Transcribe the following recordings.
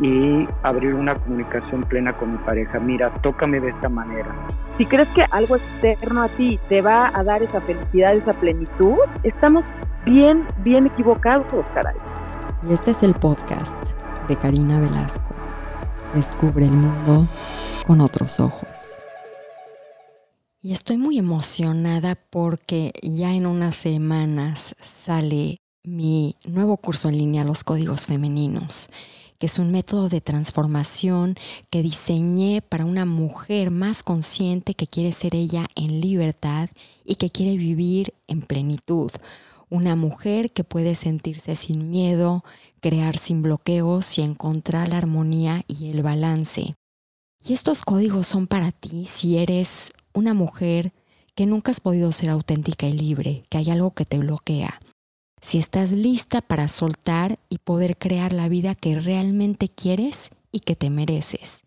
Y abrir una comunicación plena con mi pareja. Mira, tócame de esta manera. Si crees que algo externo a ti te va a dar esa felicidad, esa plenitud, estamos bien, bien equivocados, caray. Y este es el podcast de Karina Velasco. Descubre el mundo con otros ojos. Y estoy muy emocionada porque ya en unas semanas sale mi nuevo curso en línea Los Códigos Femeninos, es un método de transformación que diseñé para una mujer más consciente que quiere ser ella en libertad y que quiere vivir en plenitud. Una mujer que puede sentirse sin miedo, crear sin bloqueos y encontrar la armonía y el balance. Y estos códigos son para ti si eres una mujer que nunca has podido ser auténtica y libre, que hay algo que te bloquea si estás lista para soltar y poder crear la vida que realmente quieres y que te mereces.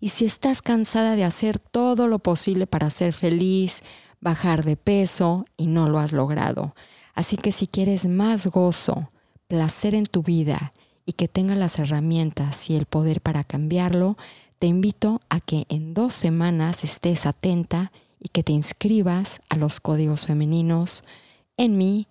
Y si estás cansada de hacer todo lo posible para ser feliz, bajar de peso y no lo has logrado. Así que si quieres más gozo, placer en tu vida y que tengas las herramientas y el poder para cambiarlo, te invito a que en dos semanas estés atenta y que te inscribas a los códigos femeninos en mi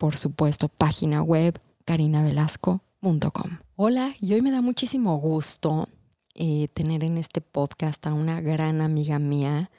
por supuesto, página web carinavelasco.com. Hola, y hoy me da muchísimo gusto eh, tener en este podcast a una gran amiga mía.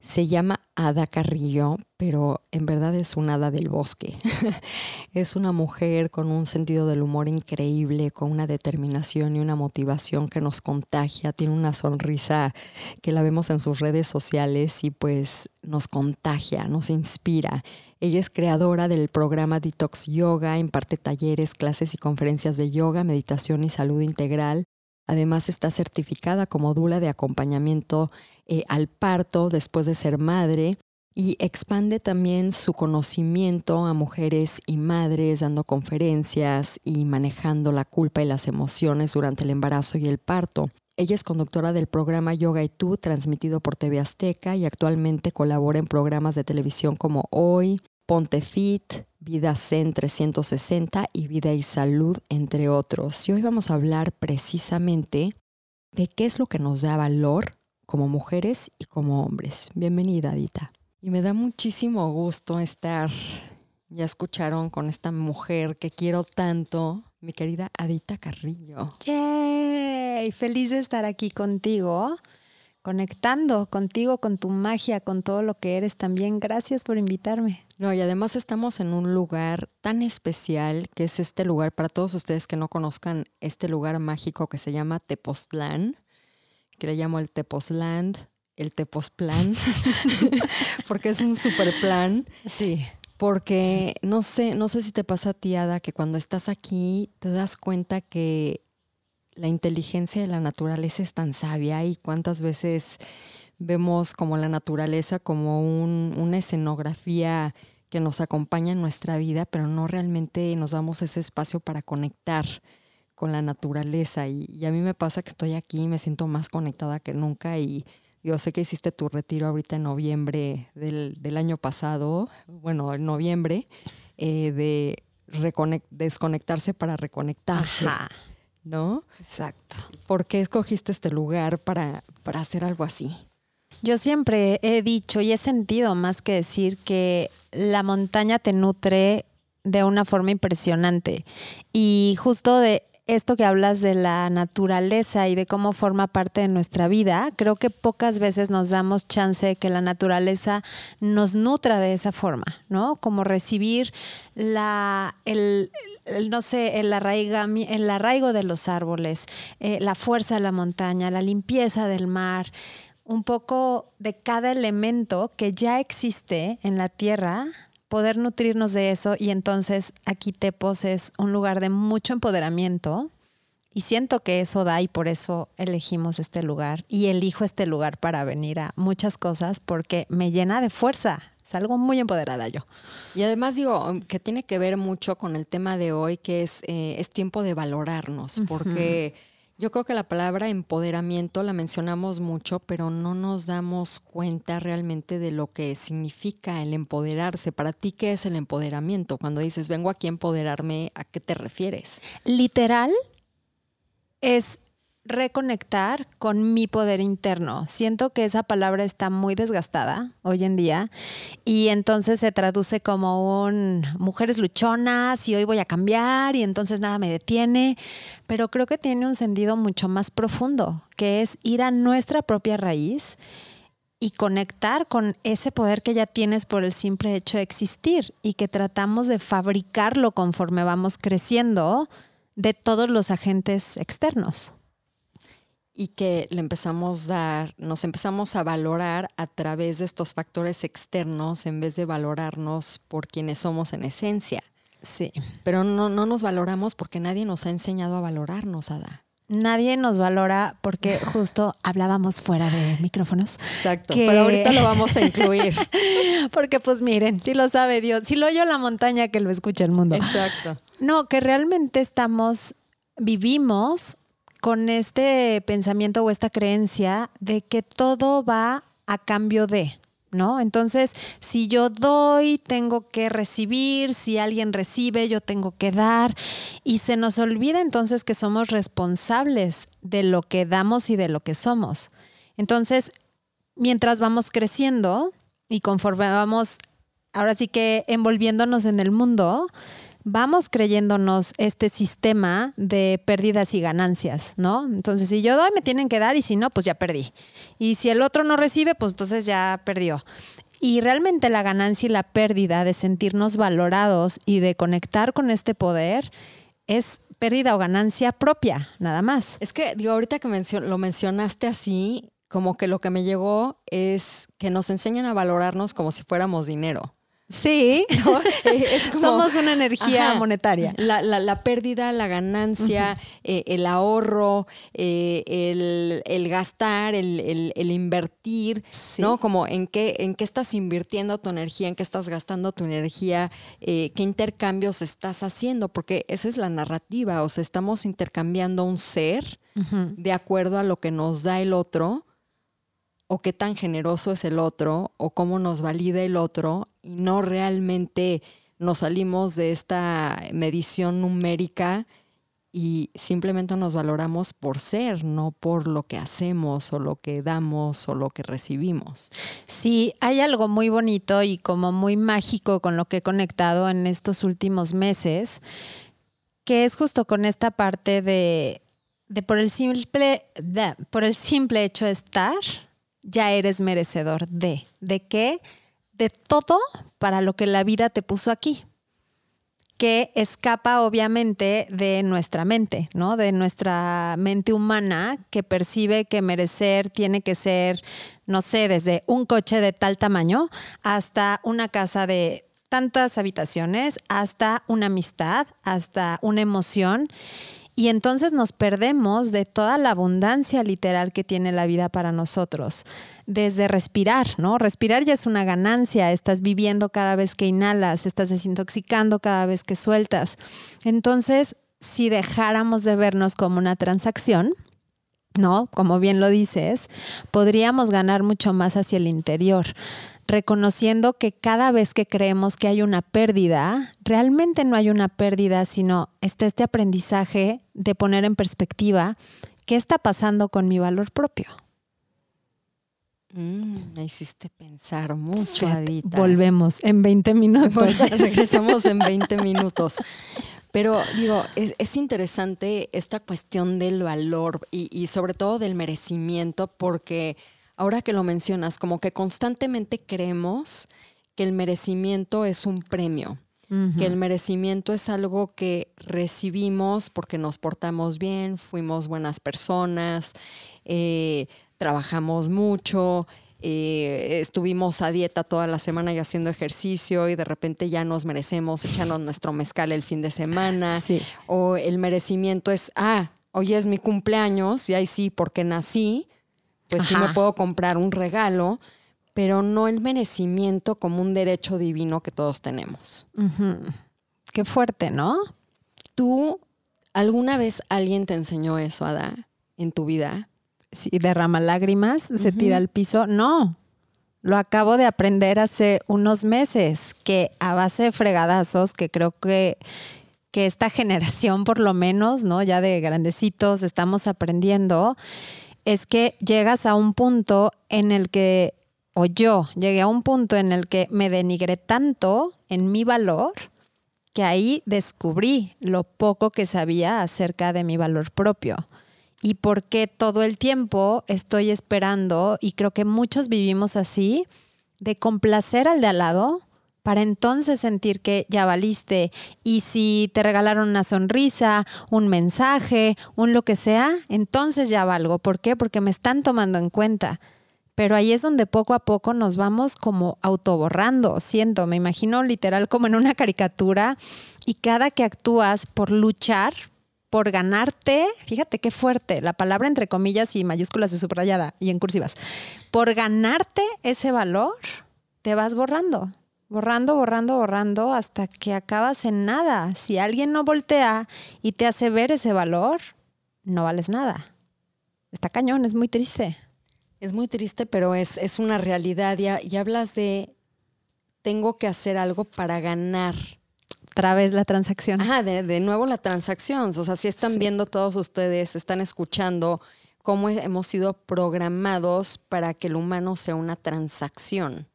Se llama Ada Carrillo, pero en verdad es una hada del bosque. es una mujer con un sentido del humor increíble, con una determinación y una motivación que nos contagia. Tiene una sonrisa que la vemos en sus redes sociales y pues nos contagia, nos inspira. Ella es creadora del programa Detox Yoga, imparte talleres, clases y conferencias de yoga, meditación y salud integral. Además está certificada como dula de acompañamiento eh, al parto después de ser madre y expande también su conocimiento a mujeres y madres dando conferencias y manejando la culpa y las emociones durante el embarazo y el parto. Ella es conductora del programa Yoga y Tú, transmitido por TV Azteca, y actualmente colabora en programas de televisión como Hoy, Ponte Fit, Vida Zen 360 y Vida y Salud, entre otros. Y hoy vamos a hablar precisamente de qué es lo que nos da valor como mujeres y como hombres. Bienvenida, Adita. Y me da muchísimo gusto estar, ya escucharon, con esta mujer que quiero tanto, mi querida Adita Carrillo. ¡Yay! Feliz de estar aquí contigo, conectando contigo, con tu magia, con todo lo que eres también. Gracias por invitarme. No, y además estamos en un lugar tan especial que es este lugar, para todos ustedes que no conozcan este lugar mágico que se llama Tepoztlán, que le llamo el Tepozland el Teposplan, porque es un super plan. Sí. Porque no sé, no sé si te pasa a ti, Ada, que cuando estás aquí te das cuenta que la inteligencia de la naturaleza es tan sabia y cuántas veces vemos como la naturaleza como una escenografía que nos acompaña en nuestra vida, pero no realmente nos damos ese espacio para conectar con la naturaleza. Y, y a mí me pasa que estoy aquí y me siento más conectada que nunca y yo sé que hiciste tu retiro ahorita en noviembre del, año pasado, bueno, en noviembre, eh, de desconectarse para reconectarse. ¿No? Exacto. ¿Por qué escogiste este lugar para, para hacer algo así? Yo siempre he dicho y he sentido más que decir que la montaña te nutre de una forma impresionante. Y justo de esto que hablas de la naturaleza y de cómo forma parte de nuestra vida, creo que pocas veces nos damos chance de que la naturaleza nos nutra de esa forma, ¿no? Como recibir la, el, no sé, el, el arraigo de los árboles, eh, la fuerza de la montaña, la limpieza del mar, un poco de cada elemento que ya existe en la tierra poder nutrirnos de eso y entonces aquí Tepos es un lugar de mucho empoderamiento Y siento que eso da y por eso elegimos este lugar y elijo este lugar para venir a muchas cosas porque me llena de fuerza. Es algo muy empoderada yo. Y además digo que tiene que ver mucho con el tema de hoy, que es, eh, es tiempo de valorarnos, porque... Yo creo que la palabra empoderamiento la mencionamos mucho, pero no nos damos cuenta realmente de lo que significa el empoderarse. Para ti, ¿qué es el empoderamiento? Cuando dices, vengo aquí a empoderarme, ¿a qué te refieres? Literal es reconectar con mi poder interno. Siento que esa palabra está muy desgastada hoy en día y entonces se traduce como un mujeres luchonas y hoy voy a cambiar y entonces nada me detiene, pero creo que tiene un sentido mucho más profundo, que es ir a nuestra propia raíz y conectar con ese poder que ya tienes por el simple hecho de existir y que tratamos de fabricarlo conforme vamos creciendo de todos los agentes externos y que le empezamos a dar, nos empezamos a valorar a través de estos factores externos en vez de valorarnos por quienes somos en esencia. Sí. Pero no, no nos valoramos porque nadie nos ha enseñado a valorarnos, Ada. Nadie nos valora porque justo hablábamos fuera de micrófonos. Exacto, pero ahorita lo vamos a incluir. porque pues miren, si lo sabe Dios, si lo oye la montaña que lo escucha el mundo. Exacto. No, que realmente estamos, vivimos con este pensamiento o esta creencia de que todo va a cambio de, ¿no? Entonces, si yo doy, tengo que recibir, si alguien recibe, yo tengo que dar, y se nos olvida entonces que somos responsables de lo que damos y de lo que somos. Entonces, mientras vamos creciendo y conforme vamos, ahora sí que envolviéndonos en el mundo, vamos creyéndonos este sistema de pérdidas y ganancias, ¿no? Entonces, si yo doy, me tienen que dar y si no, pues ya perdí. Y si el otro no recibe, pues entonces ya perdió. Y realmente la ganancia y la pérdida de sentirnos valorados y de conectar con este poder es pérdida o ganancia propia, nada más. Es que, digo, ahorita que lo mencionaste así, como que lo que me llegó es que nos enseñan a valorarnos como si fuéramos dinero. Sí, somos una energía monetaria. La, pérdida, la ganancia, eh, el ahorro, eh, el, gastar, el, invertir, ¿no? Como en qué, en qué estás invirtiendo tu energía, en qué estás gastando tu energía, eh, qué intercambios estás haciendo, porque esa es la narrativa, o sea, estamos intercambiando un ser de acuerdo a lo que nos da el otro o qué tan generoso es el otro o cómo nos valida el otro y no realmente nos salimos de esta medición numérica y simplemente nos valoramos por ser, no por lo que hacemos o lo que damos o lo que recibimos. Sí, hay algo muy bonito y como muy mágico con lo que he conectado en estos últimos meses, que es justo con esta parte de, de por el simple, de, por el simple hecho de estar, ya eres merecedor de. ¿De qué? De todo para lo que la vida te puso aquí que escapa obviamente de nuestra mente, ¿no? De nuestra mente humana que percibe que merecer tiene que ser, no sé, desde un coche de tal tamaño hasta una casa de tantas habitaciones, hasta una amistad, hasta una emoción. Y entonces nos perdemos de toda la abundancia literal que tiene la vida para nosotros. Desde respirar, ¿no? Respirar ya es una ganancia, estás viviendo cada vez que inhalas, estás desintoxicando cada vez que sueltas. Entonces, si dejáramos de vernos como una transacción, ¿no? Como bien lo dices, podríamos ganar mucho más hacia el interior reconociendo que cada vez que creemos que hay una pérdida, realmente no hay una pérdida, sino está este aprendizaje de poner en perspectiva qué está pasando con mi valor propio. Mm, me hiciste pensar mucho, Adita. Volvemos en 20 minutos. regresamos en 20 minutos. Pero digo, es, interesante esta cuestión del valor y sobre todo del merecimiento porque ahora que lo mencionas, como que constantemente creemos que el merecimiento es un premio, que el merecimiento es algo que recibimos porque nos portamos bien, fuimos buenas personas, eh, trabajamos mucho. Eh, estuvimos a dieta toda la semana y haciendo ejercicio y de repente ya nos merecemos echarnos nuestro mezcal el fin de semana. O el merecimiento es, ah, hoy es mi cumpleaños y ahí sí, porque nací, pues sí me Ajá. puedo comprar un regalo, pero no el merecimiento como un derecho divino que todos tenemos. Qué fuerte, ¿no? ¿Tú alguna vez alguien te enseñó eso, Ada, en tu vida? Si derrama lágrimas, se tira al piso. No, lo acabo de aprender hace unos meses, que a base de fregadazos, que creo que, que esta generación por lo menos, ¿no? Ya de grandecitos estamos aprendiendo, es que llegas a un punto en el que, o yo llegué a un punto en el que me denigré tanto en mi valor, que ahí descubrí lo poco que sabía acerca de mi valor propio. Y por qué todo el tiempo estoy esperando, y creo que muchos vivimos así, de complacer al de al lado para entonces sentir que ya valiste. Y si te regalaron una sonrisa, un mensaje, un lo que sea, entonces ya valgo. ¿Por qué? Porque me están tomando en cuenta. Pero ahí es donde poco a poco nos vamos como autoborrando, siento, me imagino literal como en una caricatura y cada que actúas por luchar, por ganarte, fíjate qué fuerte, la palabra entre comillas y mayúsculas de subrayada y en cursivas, por ganarte ese valor, te vas borrando, borrando, borrando, borrando hasta que acabas en nada. Si alguien no voltea y te hace ver ese valor, no vales nada. Está cañón, es muy triste. Es muy triste, pero es, es una realidad. Ya, y hablas de tengo que hacer algo para ganar. Otra vez la transacción. Ajá, de, de nuevo la transacción. O sea, si están Sí. viendo todos ustedes, están escuchando cómo he- hemos sido programados para que el humano sea una transacción.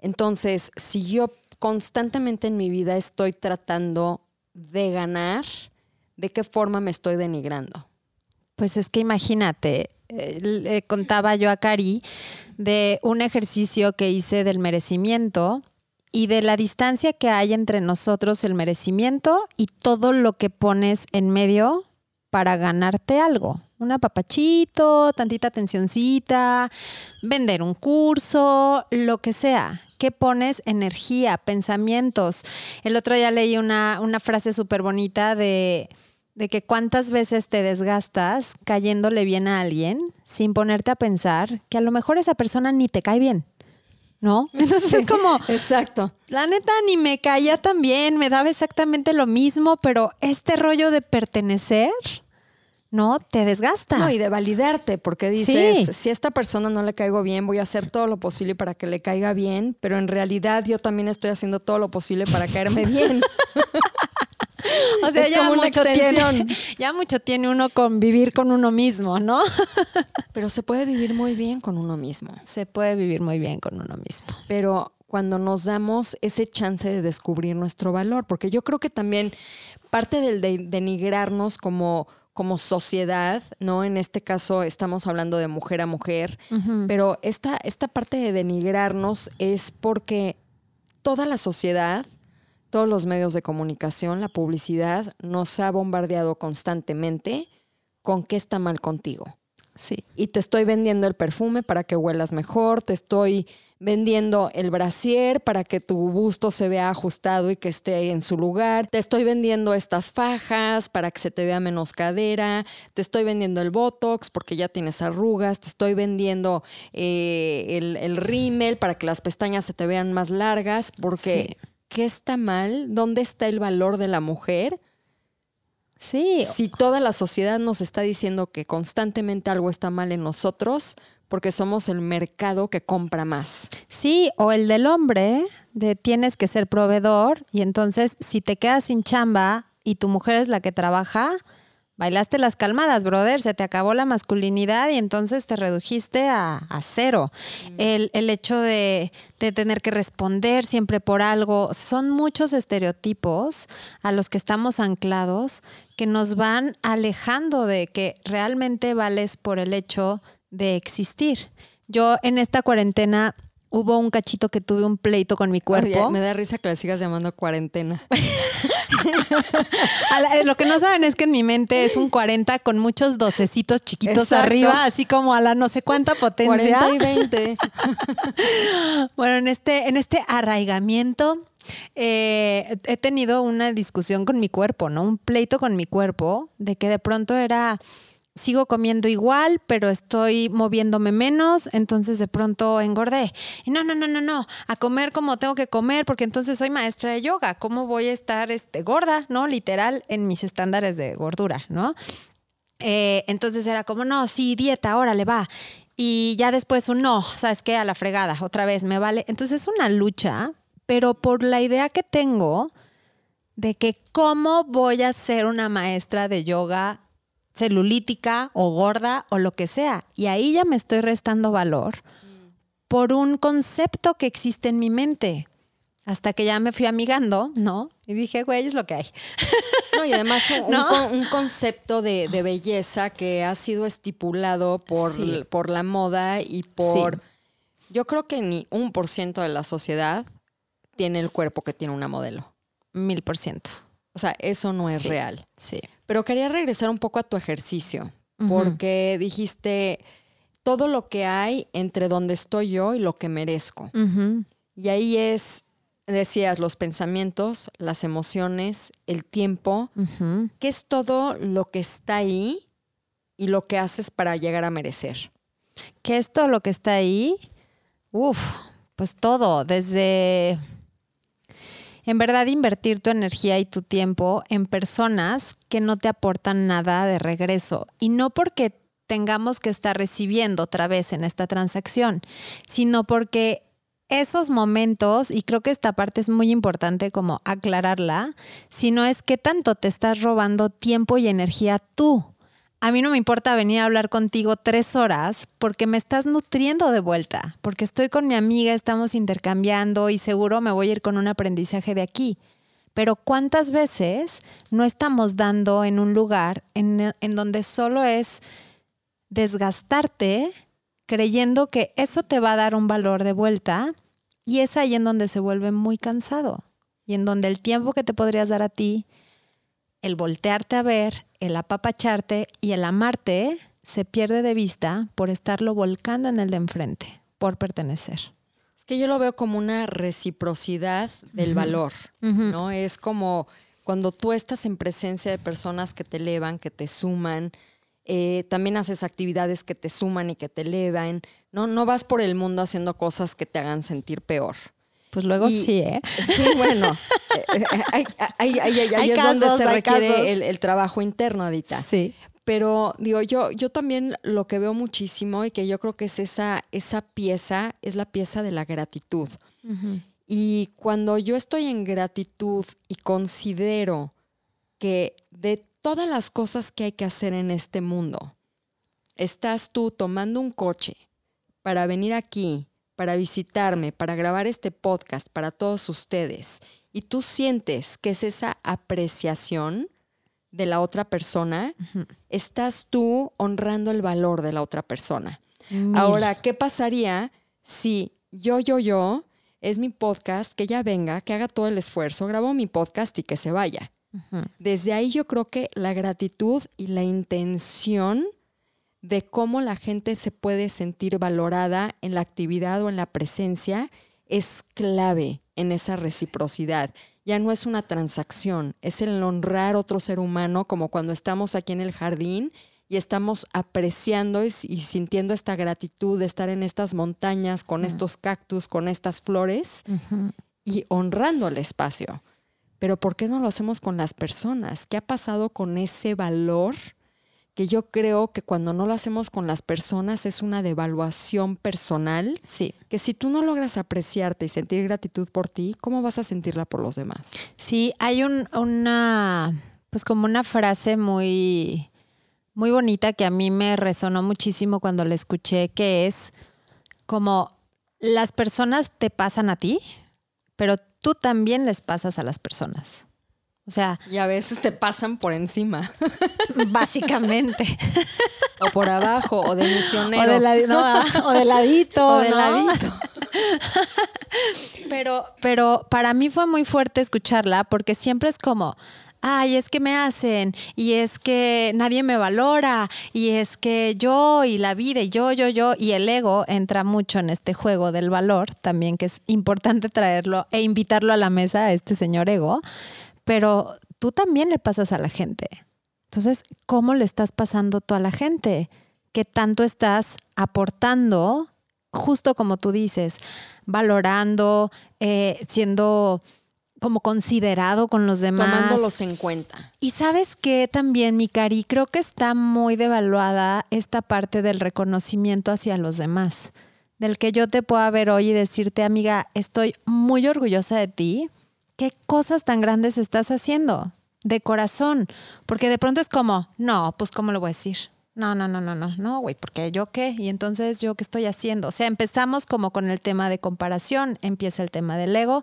Entonces, si yo constantemente en mi vida estoy tratando de ganar, ¿de qué forma me estoy denigrando? Pues es que imagínate, eh, le contaba yo a Cari de un ejercicio que hice del merecimiento y de la distancia que hay entre nosotros, el merecimiento y todo lo que pones en medio para ganarte algo. Un apapachito, tantita atencioncita, vender un curso, lo que sea. ¿Qué pones? Energía, pensamientos. El otro día leí una, una frase súper bonita de, de que cuántas veces te desgastas cayéndole bien a alguien sin ponerte a pensar que a lo mejor esa persona ni te cae bien. ¿No? Entonces es como, Exacto. la neta ni me caía tan bien, me daba exactamente lo mismo, pero este rollo de pertenecer, ¿no? Te desgasta. No, y de validarte, porque dices, Sí. si a esta persona no le caigo bien, voy a hacer todo lo posible para que le caiga bien, pero en realidad yo también estoy haciendo todo lo posible para caerme bien. o sea, es ya mucho extensión. tiene, ya mucho tiene uno con vivir con uno mismo, ¿no? pero se puede vivir muy bien con uno mismo. Se puede vivir muy bien con uno mismo. Pero cuando nos damos ese chance de descubrir nuestro valor, porque yo creo que también parte del de- denigrarnos como, como sociedad, ¿no? En este caso estamos hablando de mujer a mujer, Pero esta, esta parte de denigrarnos es porque toda la sociedad, todos los medios de comunicación, la publicidad, nos ha bombardeado constantemente con qué está mal contigo. Sí. Y te estoy vendiendo el perfume para que huelas mejor, te estoy vendiendo el brasier para que tu busto se vea ajustado y que esté en su lugar, te estoy vendiendo estas fajas para que se te vea menos cadera, te estoy vendiendo el botox porque ya tienes arrugas, te estoy vendiendo eh, el, el rímel para que las pestañas se te vean más largas, porque Sí. ¿Qué está mal? ¿Dónde está el valor de la mujer? Sí. Si toda la sociedad nos está diciendo que constantemente algo está mal en nosotros, porque somos el mercado que compra más. Sí, o el del hombre, de tienes que ser proveedor y entonces si te quedas sin chamba y tu mujer es la que trabaja, bailaste las calmadas, brother, se te acabó la masculinidad y entonces te redujiste a, a cero. El, el hecho de, de tener que responder siempre por algo, son muchos estereotipos a los que estamos anclados que nos van alejando de que realmente vales por el hecho de existir. Yo en esta cuarentena hubo un cachito que tuve un pleito con mi cuerpo. Oye, me da risa que le sigas llamando cuarentena. La- lo que no saben es que en mi mente es un 40 con muchos docecitos chiquitos Exacto. arriba, así como a la no sé cuánta potencia. 40 y 20. Bueno, en este, en este arraigamiento Eh, he tenido una discusión con mi cuerpo, ¿no? Un pleito con mi cuerpo de que de pronto era sigo comiendo igual, pero estoy moviéndome menos, entonces de pronto engordé. No, no, no, no, no, a comer como tengo que comer, porque entonces soy maestra de yoga. ¿Cómo voy a estar este, gorda, no? Literal, en mis estándares de gordura, ¿no? Eh, entonces era como, no, sí, dieta, órale, va. Y ya después un no, ¿sabes qué? A la fregada, otra vez, me vale. Entonces es una lucha, pero por la idea que tengo de que cómo voy a ser una maestra de yoga celulítica o gorda o lo que sea. Y ahí ya me estoy restando valor por un concepto que existe en mi mente. Hasta que ya me fui amigando, ¿no? Y dije, güey, es lo que hay. No, y además un, concepto de, belleza que ha sido estipulado por, por la moda y por... Yo creo que ni un por ciento de la sociedad tiene el cuerpo que tiene una modelo. Mil por ciento. O sea, eso no es real. Sí. Pero quería regresar un poco a tu ejercicio, porque dijiste todo lo que hay entre donde estoy yo y lo que merezco. Y ahí es, decías, los pensamientos, las emociones, el tiempo, ¿qué es todo lo que está ahí y lo que haces para llegar a merecer? ¿Qué es todo lo que está ahí? Uf, pues todo, desde en verdad invertir tu energía y tu tiempo en personas que no te aportan nada de regreso. Y no porque tengamos que estar recibiendo otra vez en esta transacción, sino porque esos momentos, y creo que esta parte es muy importante como aclararla, sino es que tanto te estás robando tiempo y energía tú a mí no me importa venir a hablar contigo tres horas porque me estás nutriendo de vuelta, porque estoy con mi amiga, estamos intercambiando y seguro me voy a ir con un aprendizaje de aquí. Pero ¿cuántas veces no estamos dando en un lugar en, en donde solo es desgastarte creyendo que eso te va a dar un valor de vuelta y es ahí en donde se vuelve muy cansado y en donde el tiempo que te podrías dar a ti, el voltearte a ver, el apapacharte y el amarte se pierde de vista por estarlo volcando en el de enfrente, por pertenecer. Es que yo lo veo como una reciprocidad del valor, ¿no? Es como cuando tú estás en presencia de personas que te elevan, que te suman, eh, también haces actividades que te suman y que te elevan, ¿no? No vas por el mundo haciendo cosas que te hagan sentir peor. Pues luego sí, ¿eh? Sí, bueno. Eh, eh, ahí, es donde se requiere el, trabajo interno, Adita. Sí. Pero digo, yo, yo también lo que veo muchísimo y que yo creo que es esa, esa pieza, es la pieza de la gratitud. Y cuando yo estoy en gratitud y considero que de todas las cosas que hay que hacer en este mundo, estás tú tomando un coche para venir aquí para visitarme, para grabar este podcast para todos ustedes, y tú sientes que es esa apreciación de la otra persona, estás tú honrando el valor de la otra persona. Ahora, ¿qué pasaría si yo, yo, yo, es mi podcast, que ya venga, que haga todo el esfuerzo, grabo mi podcast y que se vaya? Desde ahí yo creo que la gratitud y la intención de cómo la gente se puede sentir valorada en la actividad o en la presencia es clave en esa reciprocidad. Ya no es una transacción, es el honrar otro ser humano como cuando estamos aquí en el jardín y estamos apreciando y, sintiendo esta gratitud de estar en estas montañas con estos cactus, con estas flores y honrando el espacio. Pero ¿por qué no lo hacemos con las personas? ¿Qué ha pasado con ese valor? Que yo creo que cuando no lo hacemos con las personas es una devaluación personal. Sí. Que si tú no logras apreciarte y sentir gratitud por ti, ¿cómo vas a sentirla por los demás? Sí, hay un, una, pues como una frase muy, muy bonita que a mí me resonó muchísimo cuando la escuché, que es como las personas te pasan a ti, pero tú también les pasas a las personas. O sea. Y a veces te pasan por encima. Básicamente. o por abajo, o de misionero. O de, ladito. O de ladito. pero, pero para mí fue muy fuerte escucharla porque siempre es como, ay, es que me hacen, y es que nadie me valora, y es que yo y la vida, y yo, yo, yo, y el ego entra mucho en este juego del valor, también que es importante traerlo e invitarlo a la mesa a este señor ego, pero tú también le pasas a la gente. Entonces, ¿cómo le estás pasando tú a la gente? ¿Qué tanto estás aportando, justo como tú dices, valorando, eh, siendo como considerado con los demás. Tomándolos en cuenta. Y sabes que también, mi cari, creo que está muy devaluada esta parte del reconocimiento hacia los demás. Del que yo te pueda ver hoy y decirte, amiga, estoy muy orgullosa de ti. ¿Qué cosas tan grandes estás haciendo? De corazón. Porque de pronto es como, no, pues ¿cómo lo voy a decir? No, no, no, no, no, no, güey, porque yo qué, y entonces yo qué estoy haciendo. O sea, empezamos como con el tema de comparación, empieza el tema del ego,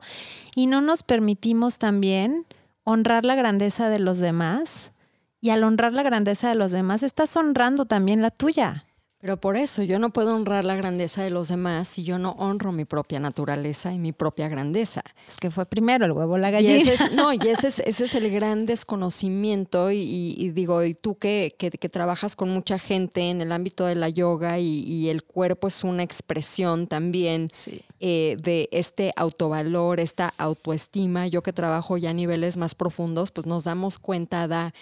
y no nos permitimos también honrar la grandeza de los demás, y al honrar la grandeza de los demás, estás honrando también la tuya. Pero por eso yo no puedo honrar la grandeza de los demás si yo no honro mi propia naturaleza y mi propia grandeza. Es que fue primero el huevo, la gallina. Y ese es, no, y ese es, ese es el gran desconocimiento. Y, digo, y tú que, que, trabajas con mucha gente en el ámbito de la yoga y, el cuerpo es una expresión también eh, de este autovalor, esta autoestima. Yo que trabajo ya a niveles más profundos, pues nos damos cuenta da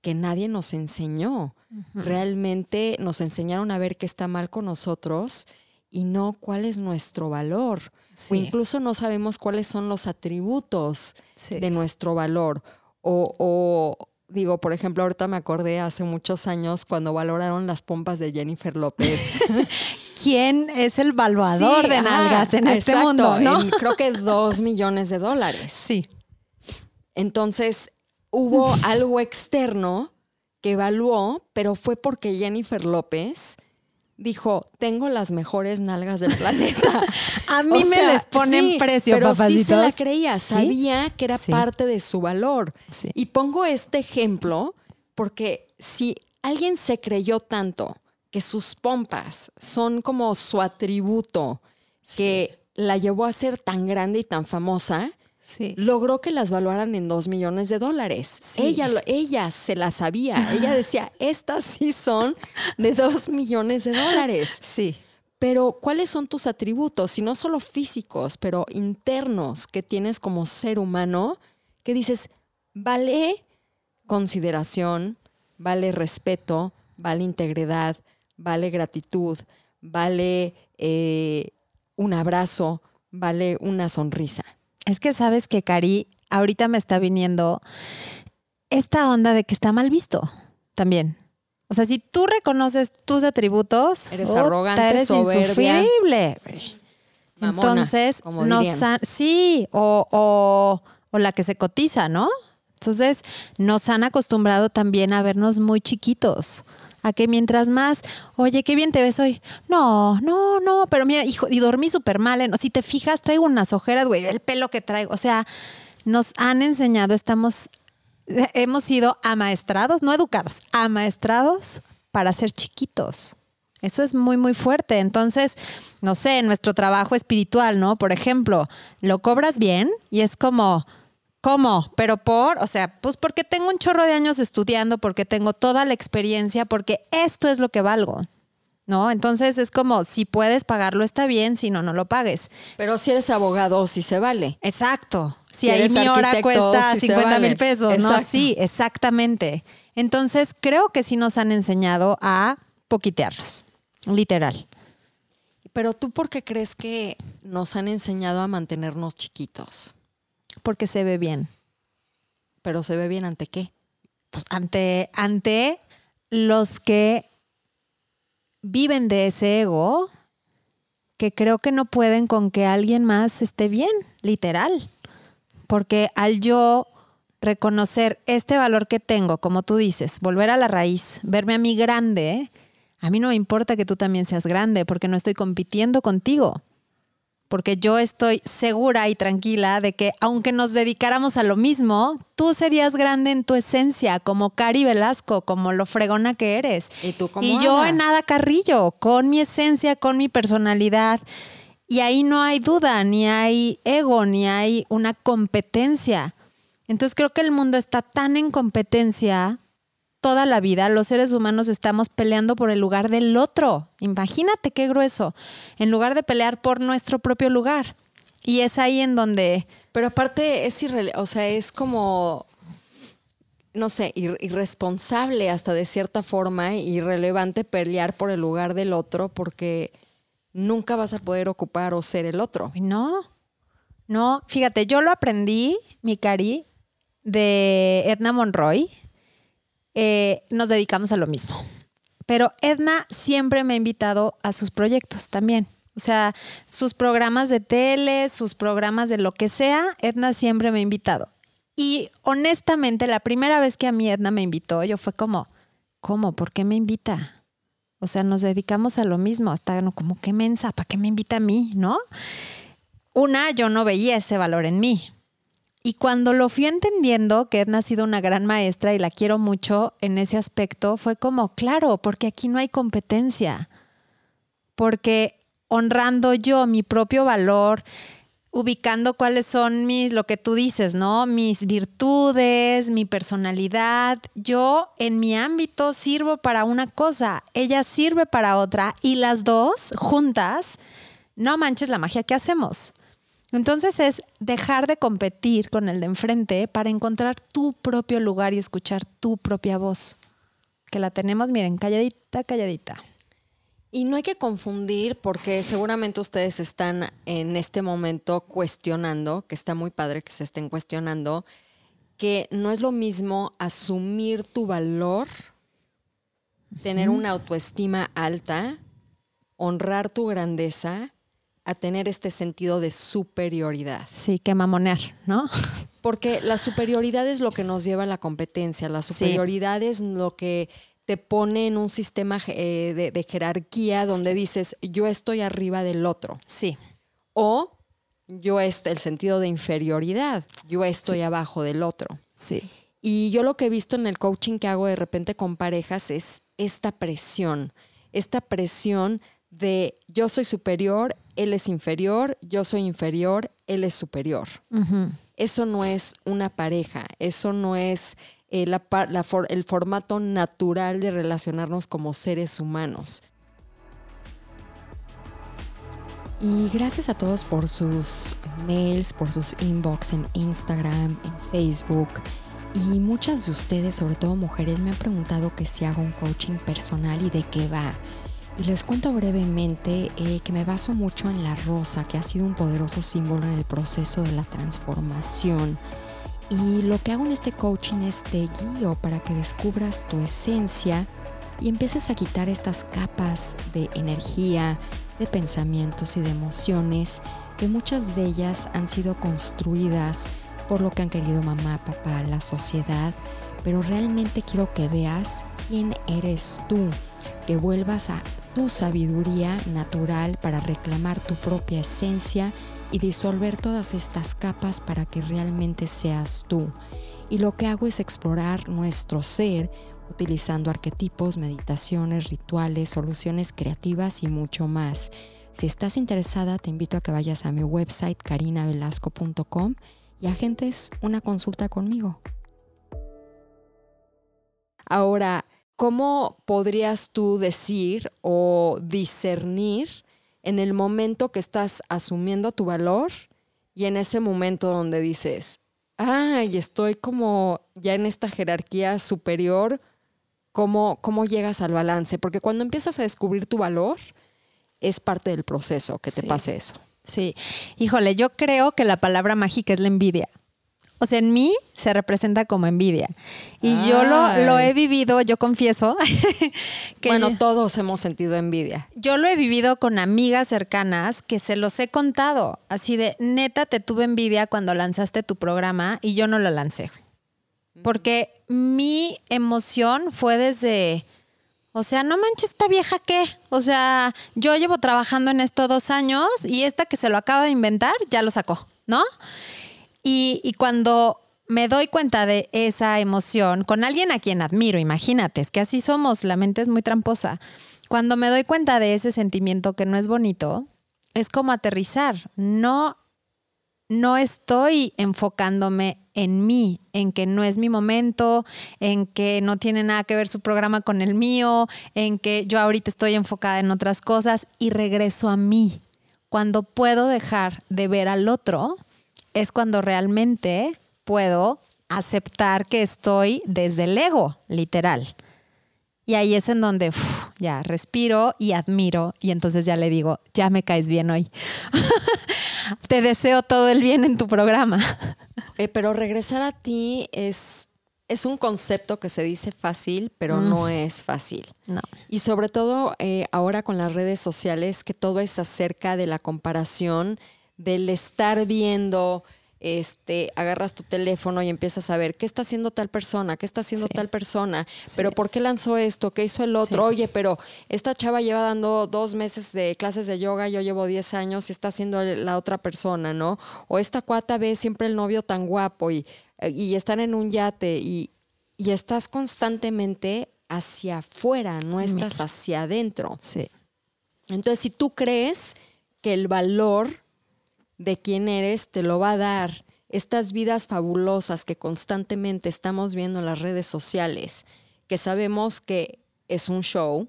que nadie nos enseñó. Realmente nos enseñaron a ver qué está mal con nosotros y no cuál es nuestro valor. O incluso no sabemos cuáles son los atributos de nuestro valor. O, digo, por ejemplo, ahorita me acordé hace muchos años cuando valoraron las pompas de Jennifer López. ¿Quién es el valuador de nalgas en este mundo? ¿no? creo que dos millones de dólares. Sí. Entonces, hubo algo externo que evaluó, pero fue porque Jennifer López dijo, tengo las mejores nalgas del planeta. a mí me les ponen precio, pero sí se la creía, sabía que era parte de su valor. Y pongo este ejemplo porque si alguien se creyó tanto que sus pompas son como su atributo, que la llevó a ser tan grande y tan famosa, logró que las valuaran en dos millones de dólares. Ella, ella se las sabía. Ella decía, estas sí son de dos millones de dólares. Sí. Pero, ¿cuáles son tus atributos? Y no solo físicos, pero internos que tienes como ser humano, que dices, vale consideración, vale respeto, vale integridad, vale gratitud, vale eh, un abrazo, vale una sonrisa. Es que sabes que, Cari, ahorita me está viniendo esta onda de que está mal visto también. O sea, si tú reconoces tus atributos, eres arrogante, eres insufrible. Entonces, nos sí, o, o, o la que se cotiza, ¿no? Entonces, nos han acostumbrado también a vernos muy chiquitos a que mientras más, oye, qué bien te ves hoy. No, no, no, pero mira, hijo, y dormí súper mal. ¿eh? Si te fijas, traigo unas ojeras, güey, el pelo que traigo. O sea, nos han enseñado, estamos, hemos sido amaestrados, no educados, amaestrados para ser chiquitos. Eso es muy, muy fuerte. Entonces, no sé, nuestro trabajo espiritual, ¿no? Por ejemplo, lo cobras bien y es como, ¿Cómo? Pero por, o sea, pues porque tengo un chorro de años estudiando, porque tengo toda la experiencia, porque esto es lo que valgo. ¿No? Entonces es como, si puedes pagarlo está bien, si no, no lo pagues. Pero si eres abogado, si se vale. Exacto. Si, ahí mi hora cuesta 50 mil pesos, ¿no? Sí, exactamente. Entonces creo que sí nos han enseñado a poquitearlos, literal. Pero tú, ¿por qué crees que nos han enseñado a mantenernos chiquitos? Porque se ve bien. ¿Pero se ve bien ante qué? Pues ante, ante los que viven de ese ego, que creo que no pueden con que alguien más esté bien, literal. Porque al yo reconocer este valor que tengo, como tú dices, volver a la raíz, verme a mí grande, a mí no me importa que tú también seas grande, porque no estoy compitiendo contigo porque yo estoy segura y tranquila de que aunque nos dedicáramos a lo mismo, tú serías grande en tu esencia, como Cari Velasco, como lo fregona que eres. Y tú como Y yo en nada carrillo, con mi esencia, con mi personalidad. Y ahí no hay duda, ni hay ego, ni hay una competencia. Entonces creo que el mundo está tan en competencia toda la vida, los seres humanos estamos peleando por el lugar del otro. Imagínate qué grueso, en lugar de pelear por nuestro propio lugar. Y es ahí en donde... Pero aparte es irrelevante, o sea, es como, no sé, irresponsable hasta de cierta forma, irrelevante pelear por el lugar del otro porque nunca vas a poder ocupar o ser el otro. No, no, fíjate, yo lo aprendí, mi cari, de Edna Monroy. Eh, nos dedicamos a lo mismo. Pero Edna siempre me ha invitado a sus proyectos también. O sea, sus programas de tele, sus programas de lo que sea, Edna siempre me ha invitado. Y honestamente, la primera vez que a mí Edna me invitó, yo fue como, ¿cómo? ¿Por qué me invita? O sea, nos dedicamos a lo mismo, hasta como qué mensa, ¿para qué me invita a mí? ¿No? Una, yo no veía ese valor en mí. Y cuando lo fui entendiendo, que Edna ha sido una gran maestra y la quiero mucho en ese aspecto, fue como, claro, porque aquí no hay competencia. Porque honrando yo mi propio valor, ubicando cuáles son mis, lo que tú dices, ¿no? Mis virtudes, mi personalidad. Yo en mi ámbito sirvo para una cosa, ella sirve para otra y las dos juntas, no manches la magia que hacemos. Entonces es dejar de competir con el de enfrente para encontrar tu propio lugar y escuchar tu propia voz. Que la tenemos, miren, calladita, calladita. Y no hay que confundir porque seguramente ustedes están en este momento cuestionando, que está muy padre que se estén cuestionando, que no es lo mismo asumir tu valor, tener una autoestima alta, honrar tu grandeza, a tener este sentido de superioridad. Sí, que mamonear, ¿no? Porque la superioridad es lo que nos lleva a la competencia, la superioridad es lo que te pone en un sistema eh, de, jerarquía donde dices, yo estoy arriba del otro. Sí. O yo estoy, el sentido de inferioridad, yo estoy abajo del otro. Sí. Y yo lo que he visto en el coaching que hago de repente con parejas es esta presión, esta presión de yo soy superior, él es inferior, yo soy inferior, él es superior. Eso no es una pareja, eso no es eh, el formato natural de relacionarnos como seres humanos. Y gracias a todos por sus mails, por sus inbox en Instagram, en Facebook. Y muchas de ustedes, sobre todo mujeres, me han preguntado que si hago un coaching personal y de qué va. Y les cuento brevemente eh, que me baso mucho en la rosa, que ha sido un poderoso símbolo en el proceso de la transformación. Y lo que hago en este coaching es te guío para que descubras tu esencia y empieces a quitar estas capas de energía, de pensamientos y de emociones, que muchas de ellas han sido construidas por lo que han querido mamá, papá, la sociedad, pero realmente quiero que veas quién eres tú, que vuelvas a tu sabiduría natural para reclamar tu propia esencia y disolver todas estas capas para que realmente seas tú. Y lo que hago es explorar nuestro ser utilizando arquetipos, meditaciones, rituales, soluciones creativas y mucho más. Si estás interesada, te invito a que vayas a mi website carinavelasco.com y agentes una consulta conmigo. Ahora, ¿cómo podrías tú decir o discernir en el momento que estás asumiendo tu valor y en ese momento donde dices, ay, estoy como ya en esta jerarquía superior, ¿cómo, cómo llegas al balance? Porque cuando empiezas a descubrir tu valor, es parte del proceso que te pase eso. Sí, híjole, yo creo que la palabra mágica es la envidia. O sea, en mí se representa como envidia. Y yo lo, lo, he vivido, yo confieso. que bueno, todos hemos sentido envidia. Yo lo he vivido con amigas cercanas que se los he contado. Así de, neta, te tuve envidia cuando lanzaste tu programa y yo no lo lancé. Porque mi emoción fue desde, o sea, no manches, esta vieja qué. O sea, yo llevo trabajando en esto dos años y esta que se lo acaba de inventar ya lo sacó, ¿no? Y, cuando me doy cuenta de esa emoción con alguien a quien admiro, imagínate, es que así somos, la mente es muy tramposa. Cuando me doy cuenta de ese sentimiento que no es bonito, es como aterrizar. No, no estoy enfocándome en mí, en que no es mi momento, en que no tiene nada que ver su programa con el mío, en que yo ahorita estoy enfocada en otras cosas y regreso a mí. Cuando puedo dejar de ver al otro, es cuando realmente puedo aceptar que estoy desde el ego, literal. Y ahí es en donde ya respiro y admiro y entonces ya le digo, ya me caes bien hoy. Te deseo todo el bien en tu programa. Eh, pero regresar a ti es, es un concepto que se dice fácil, pero no mm. es fácil. No. Y sobre todo eh, ahora con las redes sociales, que todo es acerca de la comparación, del estar viendo este, agarras tu teléfono y empiezas a ver qué está haciendo tal persona, qué está haciendo tal persona, pero por qué lanzó esto, qué hizo el otro, oye, pero esta chava lleva dando dos meses de clases de yoga, yo llevo 10 años y está haciendo la otra persona, ¿no? O esta cuata ve siempre el novio tan guapo y, y están en un yate y, y estás constantemente hacia afuera, no estás hacia adentro. Sí. Entonces, si tú crees que el valor de quién eres te lo va a dar. Estas vidas fabulosas que constantemente estamos viendo en las redes sociales, que sabemos que es un show.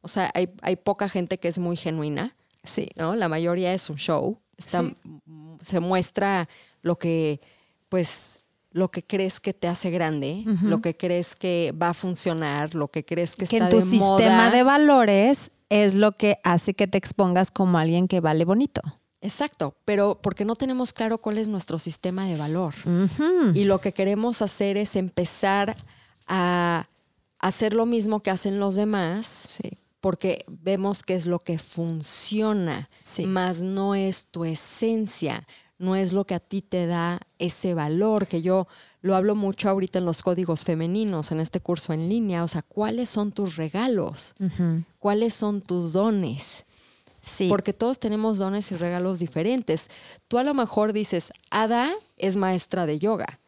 O sea, hay, poca gente que es muy genuina. Sí. ¿no? La mayoría es un show. Se muestra lo que, pues, lo que crees que te hace grande, lo que crees que va a funcionar, lo que crees que, está en tu sistema de valores es lo que hace que te expongas como alguien que vale bonito. Exacto, pero porque no tenemos claro cuál es nuestro sistema de valor. Y lo que queremos hacer es empezar a hacer lo mismo que hacen los demás, porque vemos que es lo que funciona, más no es tu esencia, no es lo que a ti te da ese valor, que yo lo hablo mucho ahorita en los códigos femeninos, en este curso en línea, o sea, ¿cuáles son tus regalos? ¿Cuáles son tus dones? Porque todos tenemos dones y regalos diferentes. Tú a lo mejor dices, Ada es maestra de yoga,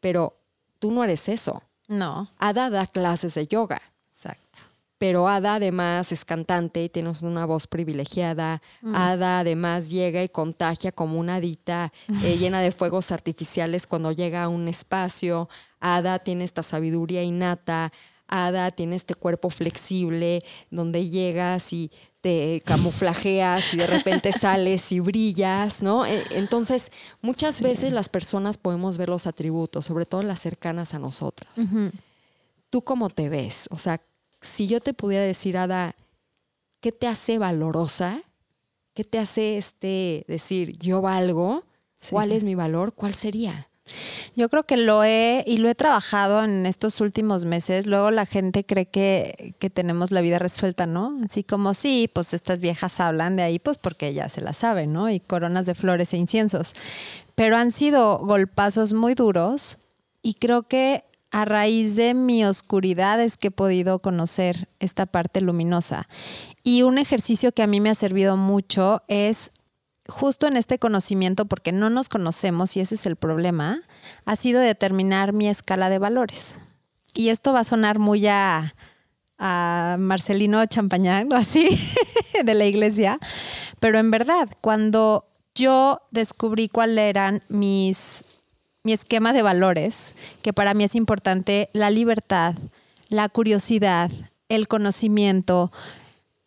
pero tú no eres eso. No. Ada da clases de yoga. Exacto. Pero Ada además es cantante y tienes una voz privilegiada. Mm. Ada además llega y contagia como una adita eh, llena de fuegos artificiales cuando llega a un espacio. Ada tiene esta sabiduría innata. Ada tiene este cuerpo flexible donde llegas y te camuflajeas y de repente sales y brillas, ¿no? E, entonces, muchas veces las personas podemos ver los atributos, sobre todo las cercanas a nosotras. ¿Tú cómo te ves? O sea, si yo te pudiera decir, Ada, ¿qué te hace valorosa? ¿Qué te hace este decir, yo valgo? ¿Cuál es mi valor? ¿Cuál sería? Yo creo que lo he y lo he trabajado en estos últimos meses. Luego la gente cree que, que, tenemos la vida resuelta, ¿no? Así como sí, pues estas viejas hablan de ahí, pues porque ya se la saben, ¿no? Y coronas de flores e inciensos. Pero han sido golpazos muy duros y creo que a raíz de mi oscuridad es que he podido conocer esta parte luminosa. Y un ejercicio que a mí me ha servido mucho es justo en este conocimiento, porque no nos conocemos y ese es el problema, ha sido determinar mi escala de valores. Y esto va a sonar muy a, Marcelino Champañán así, de la iglesia, pero en verdad, cuando yo descubrí cuál eran mis, mi esquema de valores, que para mí es importante la libertad, la curiosidad, el conocimiento,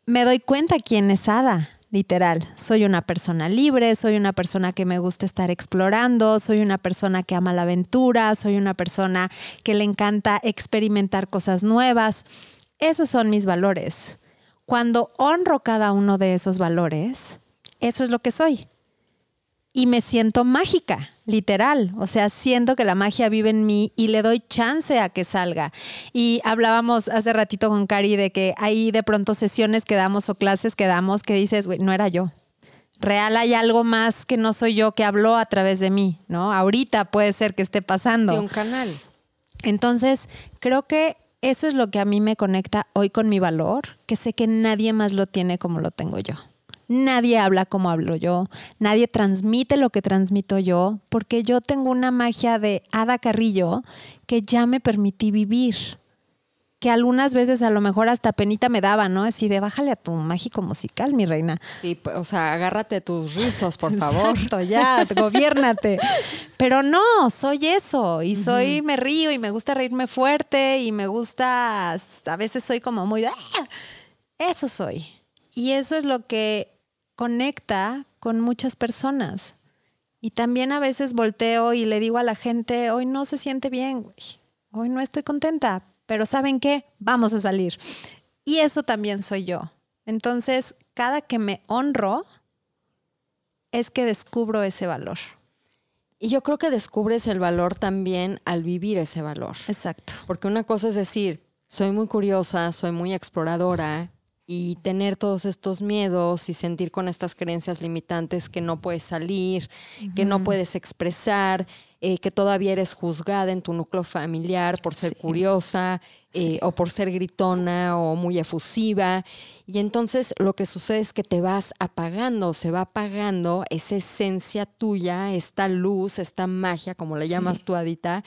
me doy cuenta quién es Ada literal. Soy una persona libre, soy una persona que me gusta estar explorando, soy una persona que ama la aventura, soy una persona que le encanta experimentar cosas nuevas. Esos son mis valores. Cuando honro cada uno de esos valores, eso es lo que soy y me siento mágica, literal. O sea, siento que la magia vive en mí y le doy chance a que salga. Y hablábamos hace ratito con Cari de que hay de pronto sesiones que damos o clases que damos que dices, güey, no era yo. Real hay algo más que no soy yo que habló a través de mí, ¿no? Ahorita puede ser que esté pasando. Sí, un canal. Entonces, creo que eso es lo que a mí me conecta hoy con mi valor, que sé que nadie más lo tiene como lo tengo yo. Nadie habla como hablo yo, nadie transmite lo que transmito yo, porque yo tengo una magia de Ada Carrillo que ya me permití vivir. que algunas veces a lo mejor hasta penita me daba, ¿no? Así de bájale a tu mágico musical, mi reina. Sí, o sea, agárrate tus rizos, por favor. Exacto, ya, gobiérnate. Pero no, soy eso y soy, me río y me gusta reírme fuerte y me gusta, a veces soy como muy, ¡ah! eso soy. Y eso es lo que conecta con muchas personas. Y también a veces volteo y le digo a la gente, hoy no se siente bien, güey. Hoy no estoy contenta, pero ¿saben qué? Vamos a salir. Y eso también soy yo. Entonces, cada que me honro, es que descubro ese valor. Y yo creo que descubres el valor también al vivir ese valor. Exacto. Porque una cosa es decir, soy muy curiosa, soy muy exploradora y tener todos estos miedos y sentir con estas creencias limitantes que no puedes salir, que no puedes expresar, eh, que todavía eres juzgada en tu núcleo familiar por ser curiosa eh, o por ser gritona o muy efusiva. Y entonces lo que sucede es que te vas apagando, se va apagando esa esencia tuya, esta luz, esta magia, como le llamas tú, Adita,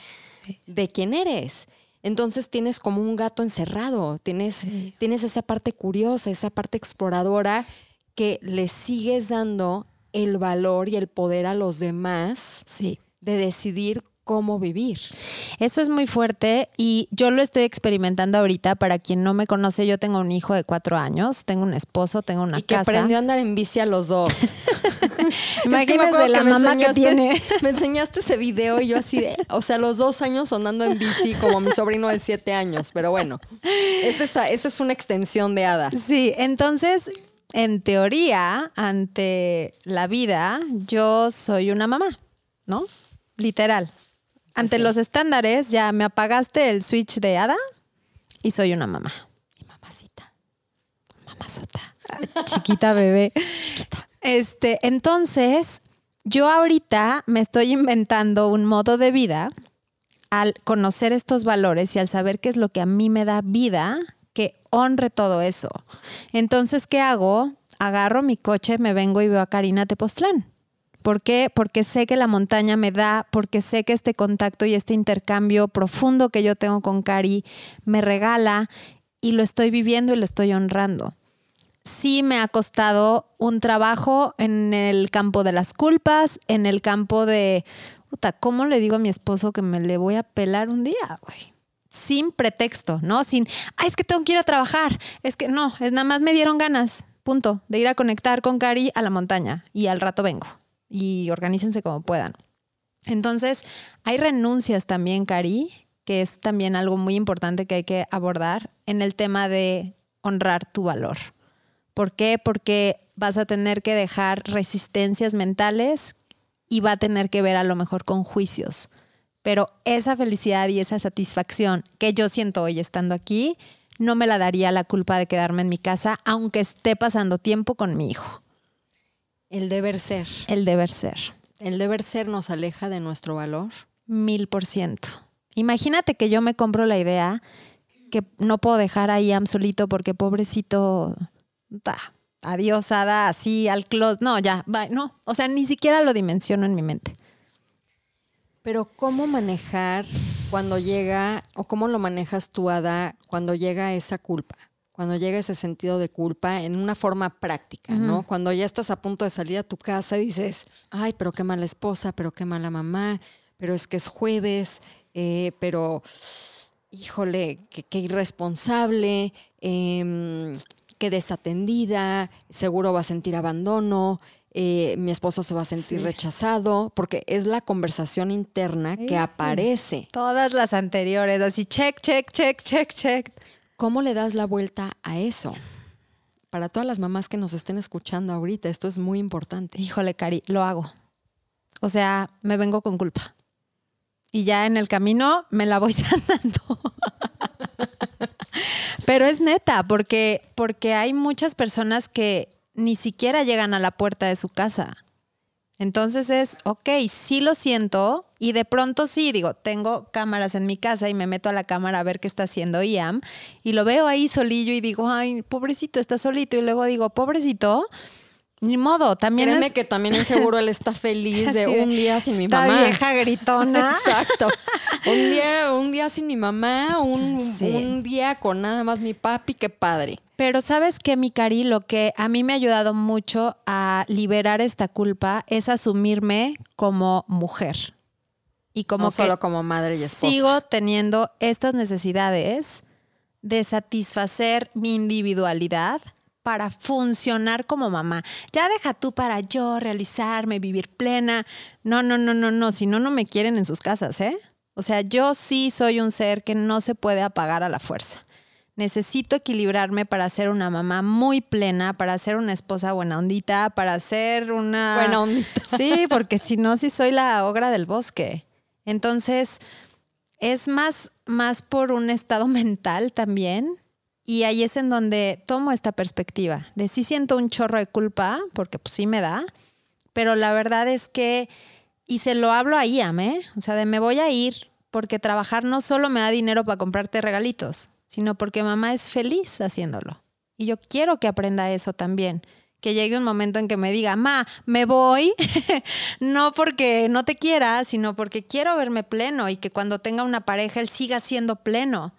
de quién eres. Entonces tienes como un gato encerrado, tienes, tienes esa parte curiosa, esa parte exploradora que le sigues dando el valor y el poder a los demás sí. de decidir cómo vivir. Eso es muy fuerte y yo lo estoy experimentando ahorita. Para quien no me conoce, yo tengo un hijo de cuatro años, tengo un esposo, tengo una y que casa. aprendió a andar en bici a los dos. Imagínense la mamá que tiene. Me enseñaste ese video y yo así de, o sea, los dos años andando en bici como mi sobrino de siete años, pero bueno, esa es, esa es una extensión de hada. Sí, entonces, en teoría, ante la vida, yo soy una mamá, ¿no? Literal. Ante sí. los estándares, ya me apagaste el switch de hada y soy una mamá. Y mamacita. Mamazota. Chiquita bebé. Chiquita. Este, entonces, yo ahorita me estoy inventando un modo de vida al conocer estos valores y al saber qué es lo que a mí me da vida, que honre todo eso. Entonces, ¿qué hago? Agarro mi coche, me vengo y veo a Karina Tepoztlán. ¿Por qué? Porque sé que la montaña me da, porque sé que este contacto y este intercambio profundo que yo tengo con Cari me regala y lo estoy viviendo y lo estoy honrando. Sí me ha costado un trabajo en el campo de las culpas, en el campo de, puta, ¿cómo le digo a mi esposo que me le voy a pelar un día, güey? Sin pretexto, ¿no? Sin, ay, es que tengo que ir a trabajar. Es que no, es nada más me dieron ganas, punto, de ir a conectar con Cari a la montaña y al rato vengo y organícense como puedan. Entonces, hay renuncias también, Cari, que es también algo muy importante que hay que abordar en el tema de honrar tu valor. ¿Por qué? Porque vas a tener que dejar resistencias mentales y va a tener que ver a lo mejor con juicios. Pero esa felicidad y esa satisfacción que yo siento hoy estando aquí, no me la daría la culpa de quedarme en mi casa, aunque esté pasando tiempo con mi hijo. El deber ser. El deber ser. El deber ser nos aleja de nuestro valor. Mil por ciento. Imagínate que yo me compro la idea que no puedo dejar a Iam solito porque pobrecito, ta, adiós, Ada, así al close. No, ya, bye. no. O sea, ni siquiera lo dimensiono en mi mente. Pero ¿cómo manejar cuando llega, o cómo lo manejas tú, Ada, cuando llega esa culpa? Cuando llega ese sentido de culpa en una forma práctica, ¿no? Cuando ya estás a punto de salir a tu casa y dices, ay, pero qué mala esposa, pero qué mala mamá, pero es que es jueves, eh, pero híjole, qué, irresponsable, eh, qué desatendida, seguro va a sentir abandono, eh, mi esposo se va a sentir Sí. rechazado, porque es la conversación interna que aparece. Todas las anteriores, así check, check, check, check, check. ¿Cómo le das la vuelta a eso? Para todas las mamás que nos estén escuchando ahorita, esto es muy importante. Híjole, Cari, lo hago. O sea, me vengo con culpa. Y ya en el camino me la voy sanando. Pero es neta, porque, porque hay muchas personas que ni siquiera llegan a la puerta de su casa. Entonces es, ok, sí lo siento y de pronto sí, digo, tengo cámaras en mi casa y me meto a la cámara a ver qué está haciendo Iam y lo veo ahí solillo y digo, ay, pobrecito, está solito y luego digo, pobrecito, ni modo, también Créeme es... que también es seguro él está feliz de un día sin mi esta mamá. vieja gritona. Exacto. un día, un día sin mi mamá, un, Sí. un día con nada más mi papi, qué padre. Pero sabes que, mi cari, lo que a mí me ha ayudado mucho a liberar esta culpa es asumirme como mujer. Y como no que solo como madre y esposa. sigo teniendo estas necesidades de satisfacer mi individualidad para funcionar como mamá. Ya deja tú para yo realizarme, vivir plena. No, no, no, no, no. Si no, no me quieren en sus casas, ¿eh? O sea, yo sí soy un ser que no se puede apagar a la fuerza. Necesito equilibrarme para ser una mamá muy plena, para ser una esposa buena ondita, para ser una... Buena ondita. Sí, porque si no, sí soy la ogra del bosque. Entonces, es más, más por un estado mental también. Y ahí es en donde tomo esta perspectiva de sí siento un chorro de culpa, porque pues sí me da, pero la verdad es que, y se lo hablo a Iam, ¿eh? O sea, de me voy a ir porque trabajar no solo me da dinero para comprarte regalitos, sino porque mamá es feliz haciéndolo. Y yo quiero que aprenda eso también. Que llegue un momento en que me diga, ma, me voy, no porque no te quiera, sino porque quiero verme pleno y que cuando tenga una pareja él siga siendo pleno.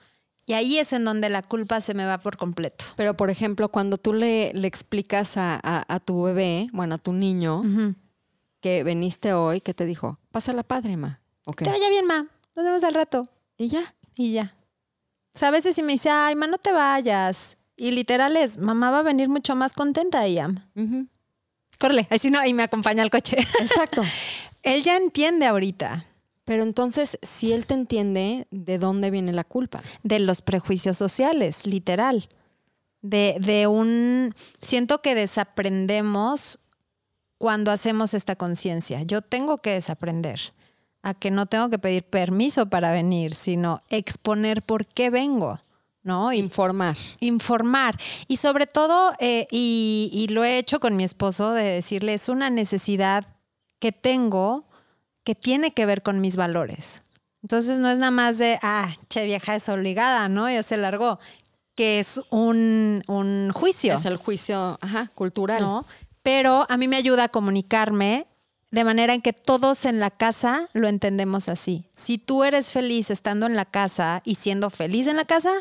Y ahí es en donde la culpa se me va por completo. Pero, por ejemplo, cuando tú le, le explicas a, a- a tu bebé, bueno, a tu niño, que veniste hoy, ¿qué te dijo? Pásala padre, ma. ¿O qué? Te vaya bien, ma. Nos vemos al rato. Y ya. Y ya. O sea, a veces sí me dice, ay, ma, no te vayas. Y literal es, mamá va a venir mucho más contenta, Iam. Ujú. Córrele, así no, y me acompaña al coche. Exacto. Él ya entiende ahorita Pero entonces, si él te entiende, ¿de dónde viene la culpa? de los prejuicios sociales, literal. De, de un. Siento que desaprendemos cuando hacemos esta conciencia. Yo tengo que desaprender a que no tengo que pedir permiso para venir, sino exponer por qué vengo, ¿no? Informar. informar. Y sobre todo, eh, y, y lo he hecho con mi esposo, de decirle, es una necesidad que tengo que tiene que ver con mis valores. Entonces no es nada más de, ah, che vieja es obligada, ¿no? Ya se largó, que es un, un juicio. Es el juicio ajá, cultural. ¿no? Pero a mí me ayuda a comunicarme de manera en que todos en la casa lo entendemos así. Si tú eres feliz estando en la casa y siendo feliz en la casa,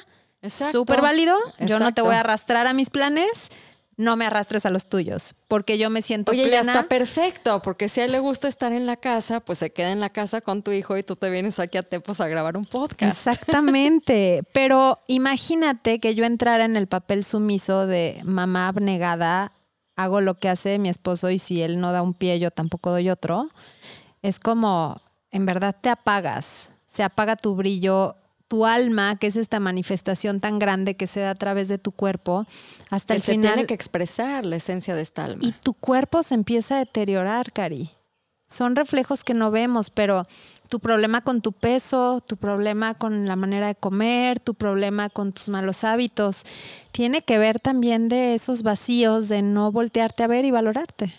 súper válido. Yo no te voy a arrastrar a mis planes, no me arrastres a los tuyos, porque yo me siento Oye, ya plena. está perfecto, porque si a él le gusta estar en la casa, pues se queda en la casa con tu hijo y tú te vienes aquí a Tepos a grabar un podcast. Exactamente. Pero imagínate que yo entrara en el papel sumiso de mamá abnegada, hago lo que hace mi esposo y si él no da un pie, yo tampoco doy otro. Es como, en verdad te apagas, se apaga tu brillo, tu alma, que es esta manifestación tan grande que se da a través de tu cuerpo, hasta Que el se final. tiene que expresar la esencia de esta alma. Y tu cuerpo se empieza a deteriorar, Cari. Son reflejos que no vemos, pero tu problema con tu peso, tu problema con la manera de comer, tu problema con tus malos hábitos, tiene que ver también de esos vacíos de no voltearte a ver y valorarte.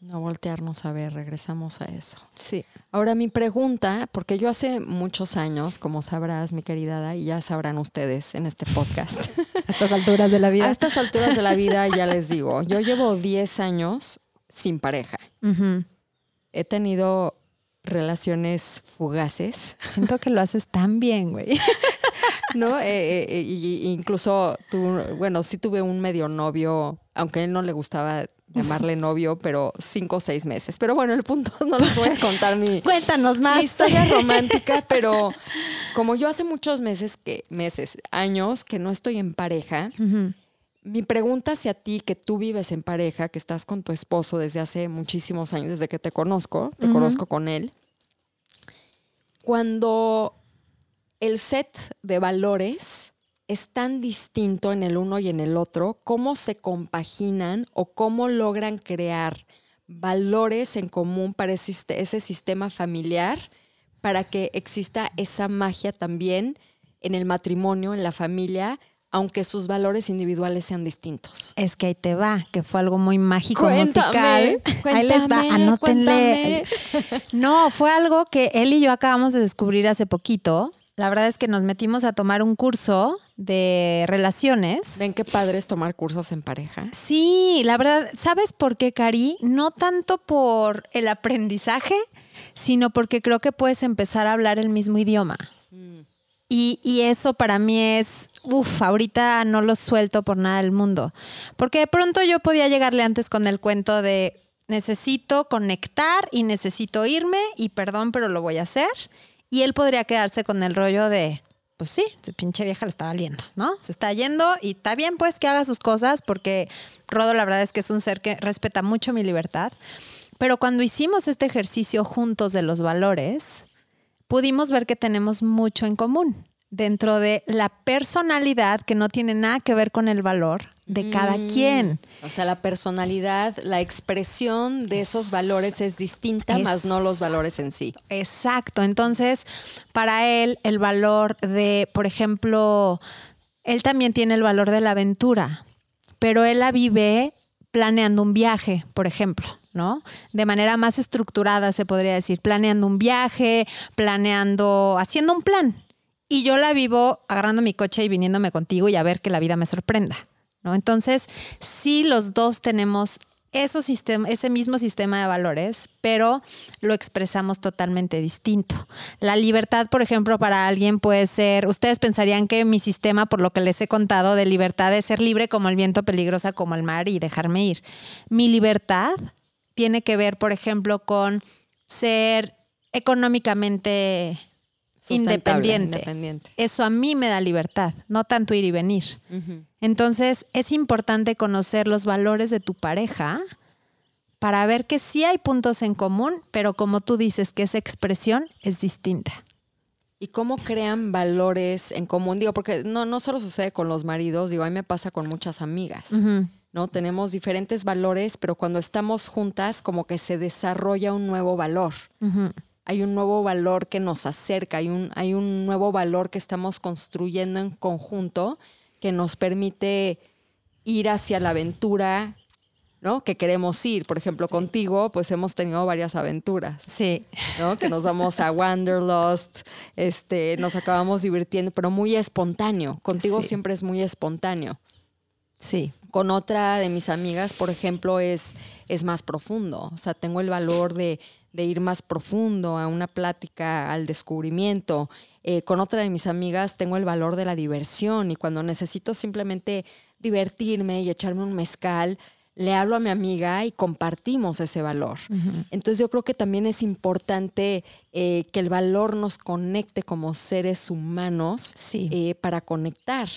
No voltearnos a ver, regresamos a eso. Sí. Ahora mi pregunta, porque yo hace muchos años, como sabrás, mi querida Ada, y ya sabrán ustedes en este podcast, A estas alturas de la vida. a estas alturas de la vida ya les digo, yo llevo 10 años sin pareja. He tenido relaciones fugaces, Siento que lo haces tan bien, güey. ¿no? Eh, eh, eh, y- incluso, tu, bueno, sí tuve un medio novio, aunque a él no le gustaba llamarle novio, pero cinco o seis meses. Pero bueno, el punto no les voy a contar mi, Cuéntanos más. mi historia romántica, pero como yo hace muchos meses que, meses, años que no estoy en pareja. Mi pregunta hacia ti, que tú vives en pareja, que estás con tu esposo desde hace muchísimos años, desde que te conozco, te conozco con él, cuando el set de valores es tan distinto en el uno y en el otro, ¿cómo se compaginan o cómo logran crear valores en común para ese sistema familiar para que exista esa magia también en el matrimonio, en la familia, aunque sus valores individuales sean distintos? Es que ahí te va, que fue algo muy mágico Cuéntame, musical. ahí les va, cuéntame, anótenle. cuéntame. No, fue algo que él y yo acabamos de descubrir hace poquito. La verdad es que nos metimos a tomar un curso de relaciones. ¿Ven qué padre es tomar cursos en pareja? Sí, la verdad, ¿sabes por qué, Cari? No tanto por el aprendizaje, sino porque creo que puedes empezar a hablar el mismo idioma. Y, y, eso para mí es, uff, ahorita no lo suelto por nada del mundo. Porque de pronto yo podía llegarle antes con el cuento de necesito conectar y necesito irme y perdón, pero lo voy a hacer. Y él podría quedarse con el rollo de, pues sí, de pinche vieja le está valiendo, ¿no? Se está yendo y está bien pues que haga sus cosas porque Rodo la verdad es que es un ser que respeta mucho mi libertad. Pero cuando hicimos este ejercicio juntos de los valores, pudimos ver que tenemos mucho en común dentro de la personalidad que no tiene nada que ver con el valor de cada mm. quien. O sea, la personalidad, la expresión de esos valores es distinta, más no los valores en sí. Exacto. Entonces, para él, el valor de, por ejemplo, él también tiene el valor de la aventura, pero él la vive planeando un viaje, por ejemplo. ¿No? De manera más estructurada, se podría decir, planeando un viaje, planeando, haciendo un plan. Y yo la vivo agarrando mi coche y viniéndome contigo y a ver que la vida me sorprenda. ¿no? Entonces, sí los dos tenemos ese mismo sistema de valores, pero lo expresamos totalmente distinto. La libertad, por ejemplo, para alguien puede ser, ustedes pensarían que mi sistema, por lo que les he contado, de libertad es ser libre como el viento, peligrosa como el mar y dejarme ir. Mi libertad tiene que ver, por ejemplo, con ser económicamente independiente. Eso a mí me da libertad, no tanto ir y venir. Entonces, es importante conocer los valores de tu pareja para ver que sí hay puntos en común, pero como tú dices, que esa expresión es distinta. ¿Y cómo crean valores en común? Digo, porque no, no solo sucede con los maridos, digo, a mí me pasa con muchas amigas. ¿No? Tenemos diferentes valores, pero cuando estamos juntas, como que se desarrolla un nuevo valor hay un nuevo valor que nos acerca, hay un, hay un nuevo valor que estamos construyendo en conjunto que nos permite ir hacia la aventura, ¿no? Que queremos ir. Por ejemplo, contigo, pues hemos tenido varias aventuras. Sí. ¿No? Que nos vamos a Wanderlust, este, nos acabamos divirtiendo, pero muy espontáneo. Contigo siempre es muy espontáneo. Sí. Con otra de mis amigas, por ejemplo, es, es más profundo. O sea, tengo el valor de de ir más profundo a una plática, al descubrimiento. Eh, con otra de mis amigas tengo el valor de la diversión y cuando necesito simplemente divertirme y echarme un mezcal, le hablo a mi amiga y compartimos ese valor. Entonces yo creo que también es importante eh, que el valor nos conecte como seres humanos eh, para conectar.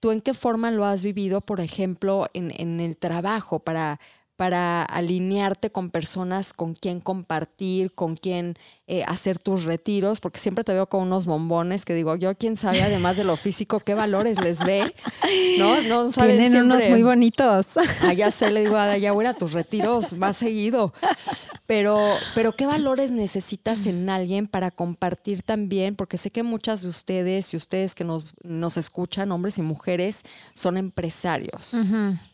¿Tú en qué forma lo has vivido, por ejemplo, en, en el trabajo, para, para alinearte con personas con quien compartir, con quien eh, hacer tus retiros, porque siempre te veo con unos bombones que digo, yo quién sabe, además de lo físico, qué valores les ve, ¿no? No saben Tienen unos muy bonitos. Allá se le digo, ya voy a tus retiros más seguido. Pero, pero ¿qué valores necesitas en alguien para compartir también? Porque sé que muchas de ustedes y ustedes que nos, nos escuchan, hombres y mujeres, son empresarios.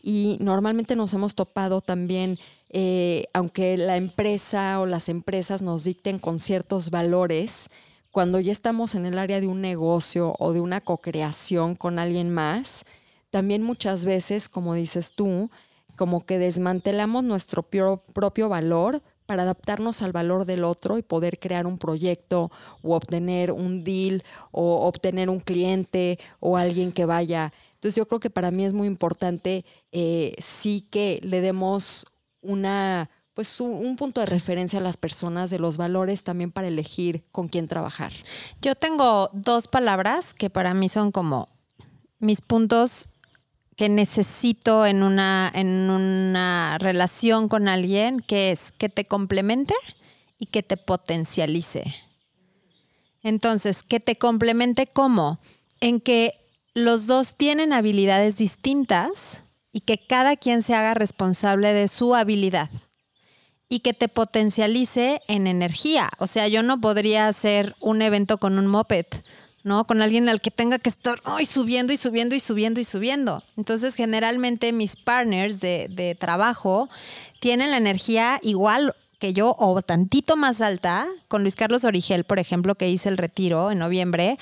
Y normalmente nos hemos topado también también, eh, aunque la empresa o las empresas nos dicten con ciertos valores, cuando ya estamos en el área de un negocio o de una co-creación con alguien más, también muchas veces, como dices tú, como que desmantelamos nuestro propio valor para adaptarnos al valor del otro y poder crear un proyecto o obtener un deal o obtener un cliente o alguien que vaya entonces yo creo que para mí es muy importante eh, sí que le demos una pues un, punto de referencia a las personas de los valores también para elegir con quién trabajar. Yo tengo dos palabras que para mí son como mis puntos que necesito en una, en una relación con alguien, que es que te complemente y que te potencialice. Entonces, que te complemente cómo? En que los dos tienen habilidades distintas y que cada quien se haga responsable de su habilidad y que te potencialice en energía. O sea, yo no podría hacer un evento con un moped, ¿no? Con alguien al que tenga que estar subiendo y subiendo y subiendo y subiendo. Entonces, generalmente mis partners de, de trabajo tienen la energía igual que yo o tantito más alta. Con Luis Carlos Origel, por ejemplo, que hice el retiro en noviembre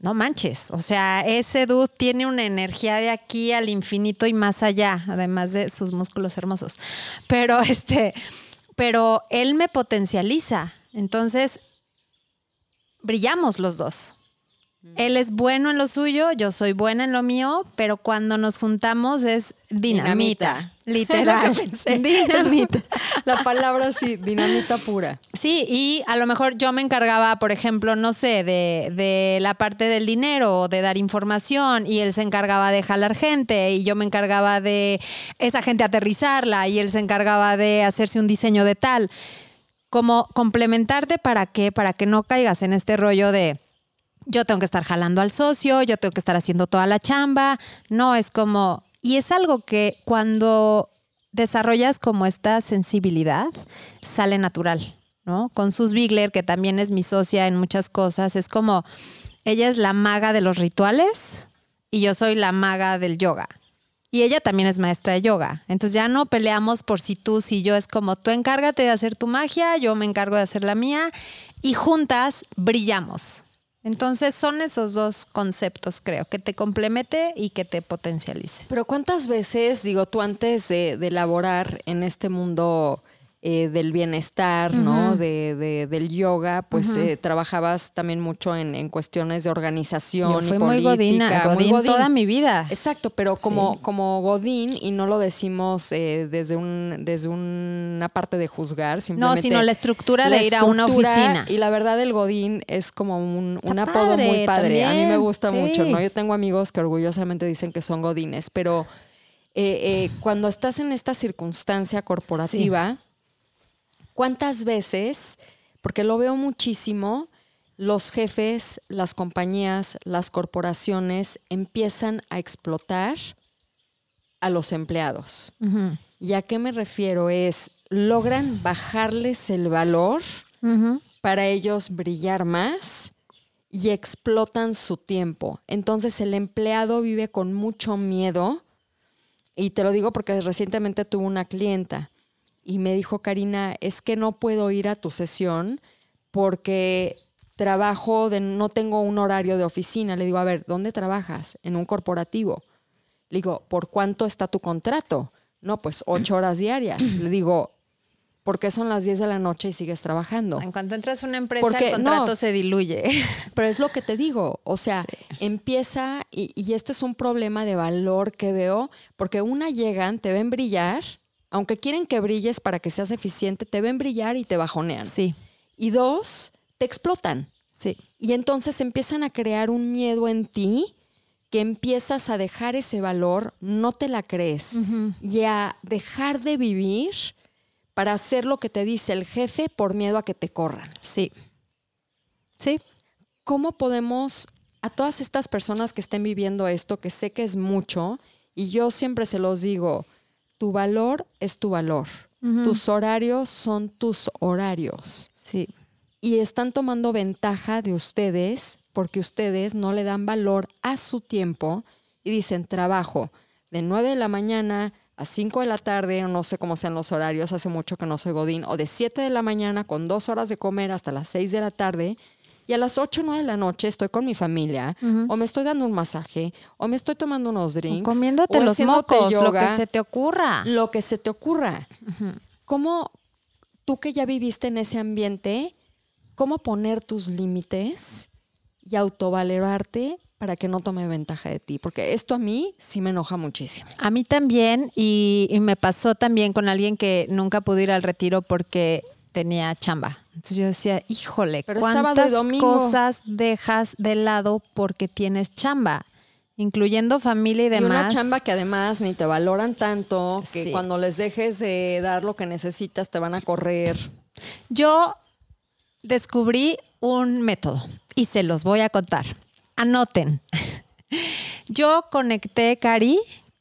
no manches, o sea, ese dude tiene una energía de aquí al infinito y más allá, además de sus músculos hermosos. Pero este, pero él me potencializa, Entonces, brillamos los dos. Él es bueno en lo suyo, yo soy buena en lo mío, pero cuando nos juntamos es dinamita. Literal. dinamita. La palabra sí, dinamita pura. Sí, y a lo mejor yo me encargaba, por ejemplo, no sé, de, de la parte del dinero o de dar información, y él se encargaba de jalar gente, y yo me encargaba de esa gente aterrizarla, y él se encargaba de hacerse un diseño de tal. Como complementarte para qué, para que no caigas en este rollo de yo tengo que estar jalando al socio, yo tengo que estar haciendo toda la chamba. No, es como, y es algo que cuando desarrollas como esta sensibilidad, sale natural, ¿no? Con Sus Bigler, que también es mi socia en muchas cosas, es como, ella es la maga de los rituales y yo soy la maga del yoga. Y ella también es maestra de yoga. Entonces ya no peleamos por si tú, si yo. Es como tú encárgate de hacer tu magia, yo me encargo de hacer la mía. Y juntas brillamos. Entonces son esos dos conceptos, creo, que te complemente y que te potencialice. Pero ¿cuántas veces, digo, tú antes de, de elaborar en este mundo eh, del bienestar, ¿no? De, del yoga, pues eh, trabajabas también mucho en, cuestiones de organización Yo y muy godina, godín, toda mi vida. Exacto, pero como, como godín, y no lo decimos eh, desde, un, desde una parte de juzgar, simplemente... No, sino la estructura de ir a una oficina. Y la verdad, el godín es como un, apodo muy padre. A mí me gusta mucho, ¿no? Yo tengo amigos que orgullosamente dicen que son godines, pero... cuando estás en esta circunstancia corporativa, ¿Cuántas veces, porque lo veo muchísimo, los jefes, las compañías, las corporaciones empiezan a explotar a los empleados? ¿Y a qué me refiero? Es, logran bajarles el valor para ellos brillar más y explotan su tiempo. Entonces el empleado vive con mucho miedo. Y te lo digo porque recientemente tuve una clienta y me dijo, Karina, es que no puedo ir a tu sesión porque trabajo, de, no tengo un horario de oficina. Le digo, a ver, ¿dónde trabajas? En un corporativo. Le digo, ¿por cuánto está tu contrato? No, pues ocho horas diarias. Le digo, ¿por qué son las diez de la noche y sigues trabajando? En cuanto entras a una empresa, el contrato se diluye. Pero es lo que te digo. O sea, empieza, y, y este es un problema de valor que veo, porque una llegan, te ven brillar aunque quieren que brilles para que seas eficiente, te ven brillar y te bajonean. Sí. Y dos, te explotan. Sí. Y entonces empiezan a crear un miedo en ti que empiezas a dejar ese valor, no te la crees, y a dejar de vivir para hacer lo que te dice el jefe por miedo a que te corran. Sí. Sí. ¿Cómo podemos, a todas estas personas que estén viviendo esto, que sé que es mucho, y yo siempre se los digo, tu valor es tu valor. Tus horarios son tus horarios. Sí. Y están tomando ventaja de ustedes porque ustedes no le dan valor a su tiempo y dicen trabajo de 9 de la mañana a 5 de la tarde, no sé cómo sean los horarios, hace mucho que no soy Godín, o de 7 de la mañana con dos horas de comer hasta las 6 de la tarde y a las 8 o 9 de la noche estoy con mi familia, o me estoy dando un masaje, o me estoy tomando unos drinks. O comiéndote los mocos, lo que se te ocurra. Lo que se te ocurra. ¿Cómo tú que ya viviste en ese ambiente, cómo poner tus límites y autovalorarte para que no tome ventaja de ti, porque esto a mí sí me enoja muchísimo. A mí también, y, y, me pasó también con alguien que nunca pudo ir al retiro porque tenía chamba. Entonces yo decía, híjole, ¿cuántas cosas dejas de lado porque tienes chamba? Incluyendo familia y demás. Y una chamba que además ni te valoran tanto, que cuando les dejes de dar lo que necesitas te van a correr. Yo descubrí un método y se los voy a contar. Anoten. Yo conecté, Cari,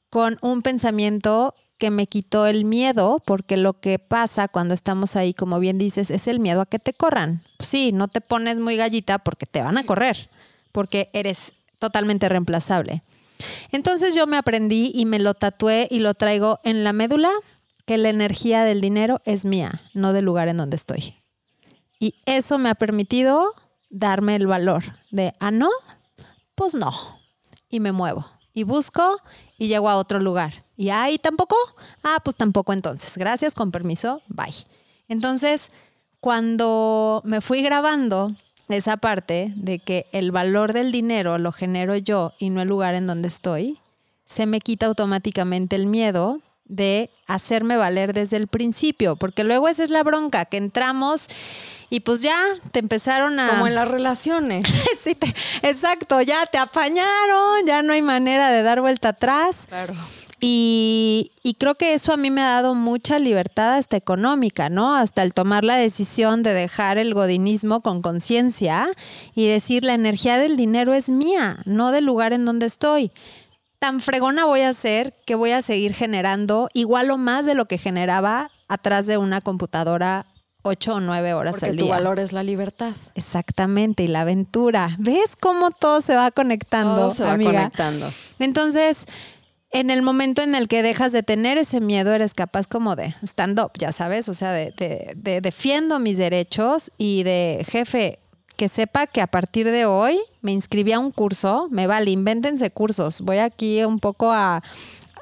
con un pensamiento que me quitó el miedo, porque lo que pasa cuando estamos ahí, como bien dices, es el miedo a que te corran. Sí, no te pones muy gallita porque te van a correr, porque eres totalmente reemplazable. Entonces yo me aprendí y me lo tatué y lo traigo en la médula, que la energía del dinero es mía, no del lugar en donde estoy. Y eso me ha permitido darme el valor de, ah, no, pues no. Y me muevo y busco y llego a otro lugar. Y ahí tampoco, ah, pues tampoco entonces. Gracias, con permiso, bye. Entonces, cuando me fui grabando esa parte de que el valor del dinero lo genero yo y no el lugar en donde estoy, se me quita automáticamente el miedo de hacerme valer desde el principio, porque luego esa es la bronca, que entramos y pues ya te empezaron a... Como en las relaciones. sí, te- exacto, ya te apañaron, ya no hay manera de dar vuelta atrás. Claro. Y, y creo que eso a mí me ha dado mucha libertad hasta económica, ¿no? Hasta el tomar la decisión de dejar el godinismo con conciencia y decir la energía del dinero es mía, no del lugar en donde estoy. Tan fregona voy a ser que voy a seguir generando igual o más de lo que generaba atrás de una computadora ocho o nueve horas Porque al tu día. valor es la libertad. Exactamente, y la aventura. ¿Ves cómo todo se va conectando, Todo se va amiga? conectando. Entonces, en el momento en el que dejas de tener ese miedo, eres capaz como de stand up, ya sabes, o sea, de, de- de defiendo mis derechos y de jefe, que sepa que a partir de hoy me inscribí a un curso, me vale, invéntense cursos. Voy aquí un poco a,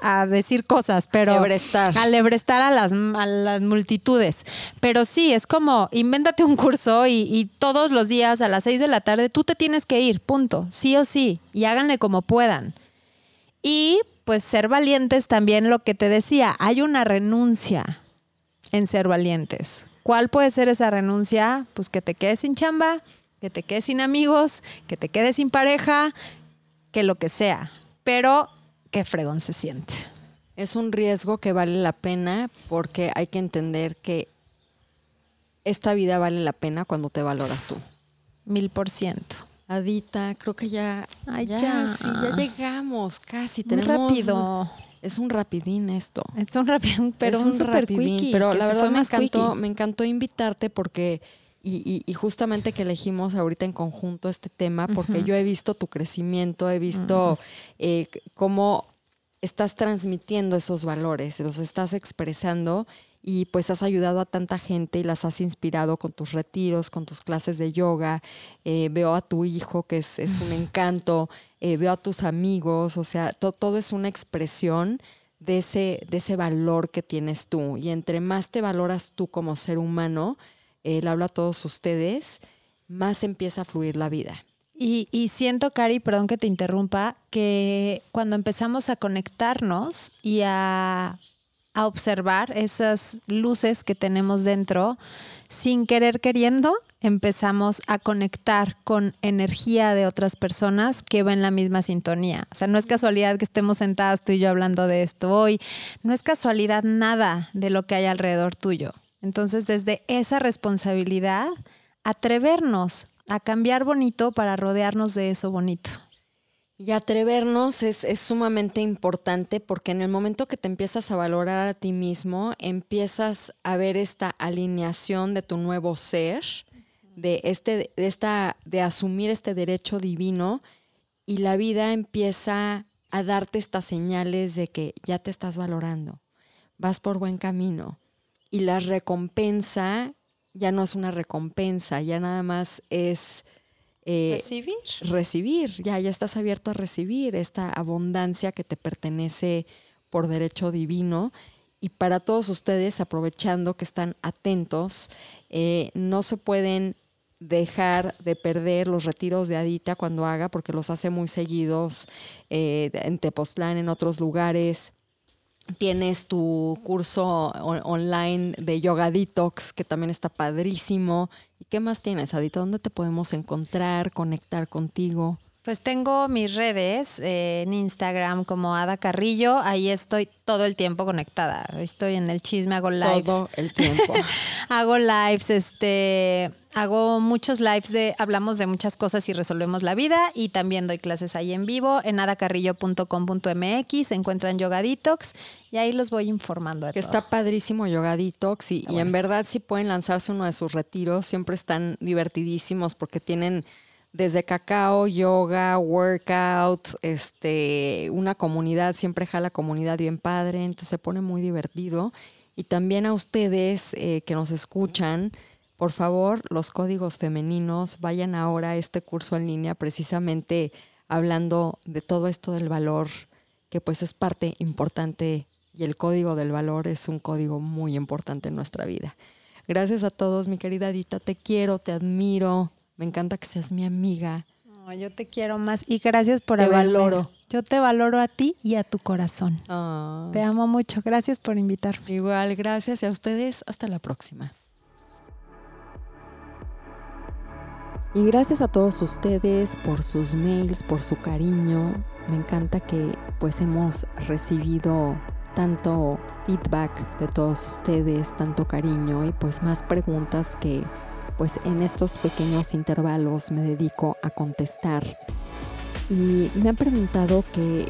a decir cosas, pero... Lebrestar. A lebrestar a las, a las multitudes. Pero sí, es como, invéntate un curso y, y todos los días a las seis de la tarde tú te tienes que ir, punto, sí o sí, y háganle como puedan. Y pues ser valientes también lo que te decía, hay una renuncia en ser valientes. ¿Cuál puede ser esa renuncia? Pues que te quedes sin chamba, que te quedes sin amigos, que te quedes sin pareja, que lo que sea. Pero qué fregón se siente. Es un riesgo que vale la pena porque hay que entender que esta vida vale la pena cuando te valoras tú. Mil por ciento. Adita, creo que ya, Ay, ya, ya. sí, ya llegamos, casi. Tenemos, rápido. Es un rapidín esto. Es un rápido, pero Es un, super rapidín, quickie. Pero la verdad me encantó, quickie. me encantó invitarte porque, y, y- y justamente que elegimos ahorita en conjunto este tema, porque yo he visto tu crecimiento, he visto eh, cómo estás transmitiendo esos valores, los estás expresando y pues has ayudado a tanta gente y las has inspirado con tus retiros, con tus clases de yoga. Eh, veo a tu hijo que es, es un encanto, eh, veo a tus amigos, o sea, to- todo es una expresión de ese, de ese valor que tienes tú. Y entre más te valoras tú como ser humano, eh, le hablo a todos ustedes, más empieza a fluir la vida. Y, y siento, Cari, perdón que te interrumpa, que cuando empezamos a conectarnos y a, a observar esas luces que tenemos dentro, sin querer queriendo, empezamos a conectar con energía de otras personas que va en la misma sintonía. O sea, no es casualidad que estemos sentadas tú y yo hablando de esto hoy. No es casualidad nada de lo que hay alrededor tuyo. Entonces, desde esa responsabilidad, atrevernos a cambiar bonito para rodearnos de eso bonito. Y atrevernos es, es sumamente importante porque en el momento que te empiezas a valorar a ti mismo, empiezas a ver esta alineación de tu nuevo ser, de, este, de, esta, de asumir este derecho divino y la vida empieza a darte estas señales de que ya te estás valorando, vas por buen camino y la recompensa ya no es una recompensa, ya nada más es... eh, Recibir. recibir, ya, ya estás abierto a recibir esta abundancia que te pertenece por derecho divino. Y para todos ustedes, aprovechando que están atentos, eh, no se pueden dejar de perder los retiros de Adita cuando haga, porque los hace muy seguidos eh, en Tepoztlán, en otros lugares. Tienes tu curso on- online de Yoga Detox, que también está padrísimo. ¿Y qué más tienes, Adita? ¿Dónde te podemos encontrar, conectar contigo? Pues tengo mis redes eh, en Instagram como Ada Carrillo. Ahí estoy todo el tiempo conectada. Estoy en el chisme, hago lives. Todo el tiempo. hago lives, este, hago muchos lives de, hablamos de muchas cosas y resolvemos la vida y también doy clases ahí en vivo en adacarrillo.com.mx, se encuentran Yoga Detox y ahí los voy informando de que todo. está padrísimo Yoga Detox y, y en verdad si pueden lanzarse uno de sus retiros, siempre están divertidísimos porque tienen desde cacao, yoga, workout, este, una comunidad, siempre jala comunidad bien padre, entonces se pone muy divertido. Y también a ustedes eh, que nos escuchan, por favor, los códigos femeninos, vayan ahora a este curso en línea precisamente hablando de todo esto del valor, que pues es parte importante y el código del valor es un código muy importante en nuestra vida. Gracias a todos, mi querida Dita. Te quiero, te admiro. Me encanta que seas mi amiga. yo te quiero más y gracias por Te valoro. Yo te valoro a ti y a tu corazón. Ah. Te amo mucho. Gracias por invitarme. Igual, gracias y a ustedes. Hasta la próxima. Y gracias a todos ustedes por sus mails, por su cariño. Me encanta que pues hemos recibido tanto feedback de todos ustedes, tanto cariño y pues más preguntas que pues en estos pequeños intervalos me dedico a contestar. Y me han preguntado que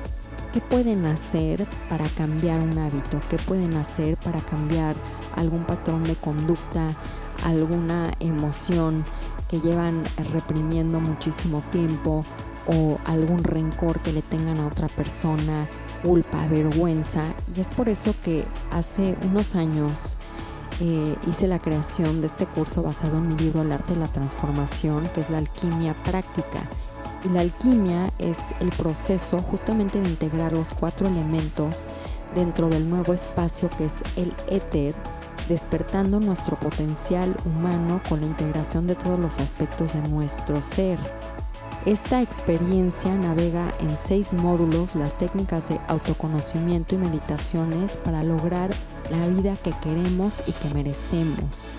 qué pueden hacer para cambiar un hábito, qué pueden hacer para cambiar algún patrón de conducta, alguna emoción que llevan reprimiendo muchísimo tiempo o algún rencor que le tengan a otra persona, culpa, vergüenza. Y es por eso que hace unos años eh, hice la creación de este curso basado en mi libro El arte de la transformación, que es la alquimia práctica. Y la alquimia es el proceso justamente de integrar los cuatro elementos dentro del nuevo espacio que es el éter despertando nuestro potencial humano con la integración de todos los aspectos de nuestro ser. Esta experiencia navega en seis módulos las técnicas de autoconocimiento y meditaciones para lograr la vida que queremos y que merecemos.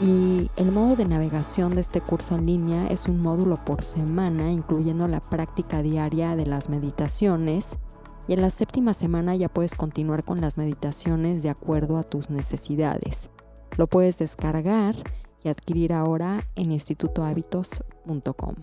Y el modo de navegación de este curso en línea es un módulo por semana, incluyendo la práctica diaria de las meditaciones y en la séptima semana ya puedes continuar con las meditaciones de acuerdo a tus necesidades. Lo puedes descargar y adquirir ahora en institutohábitos.com.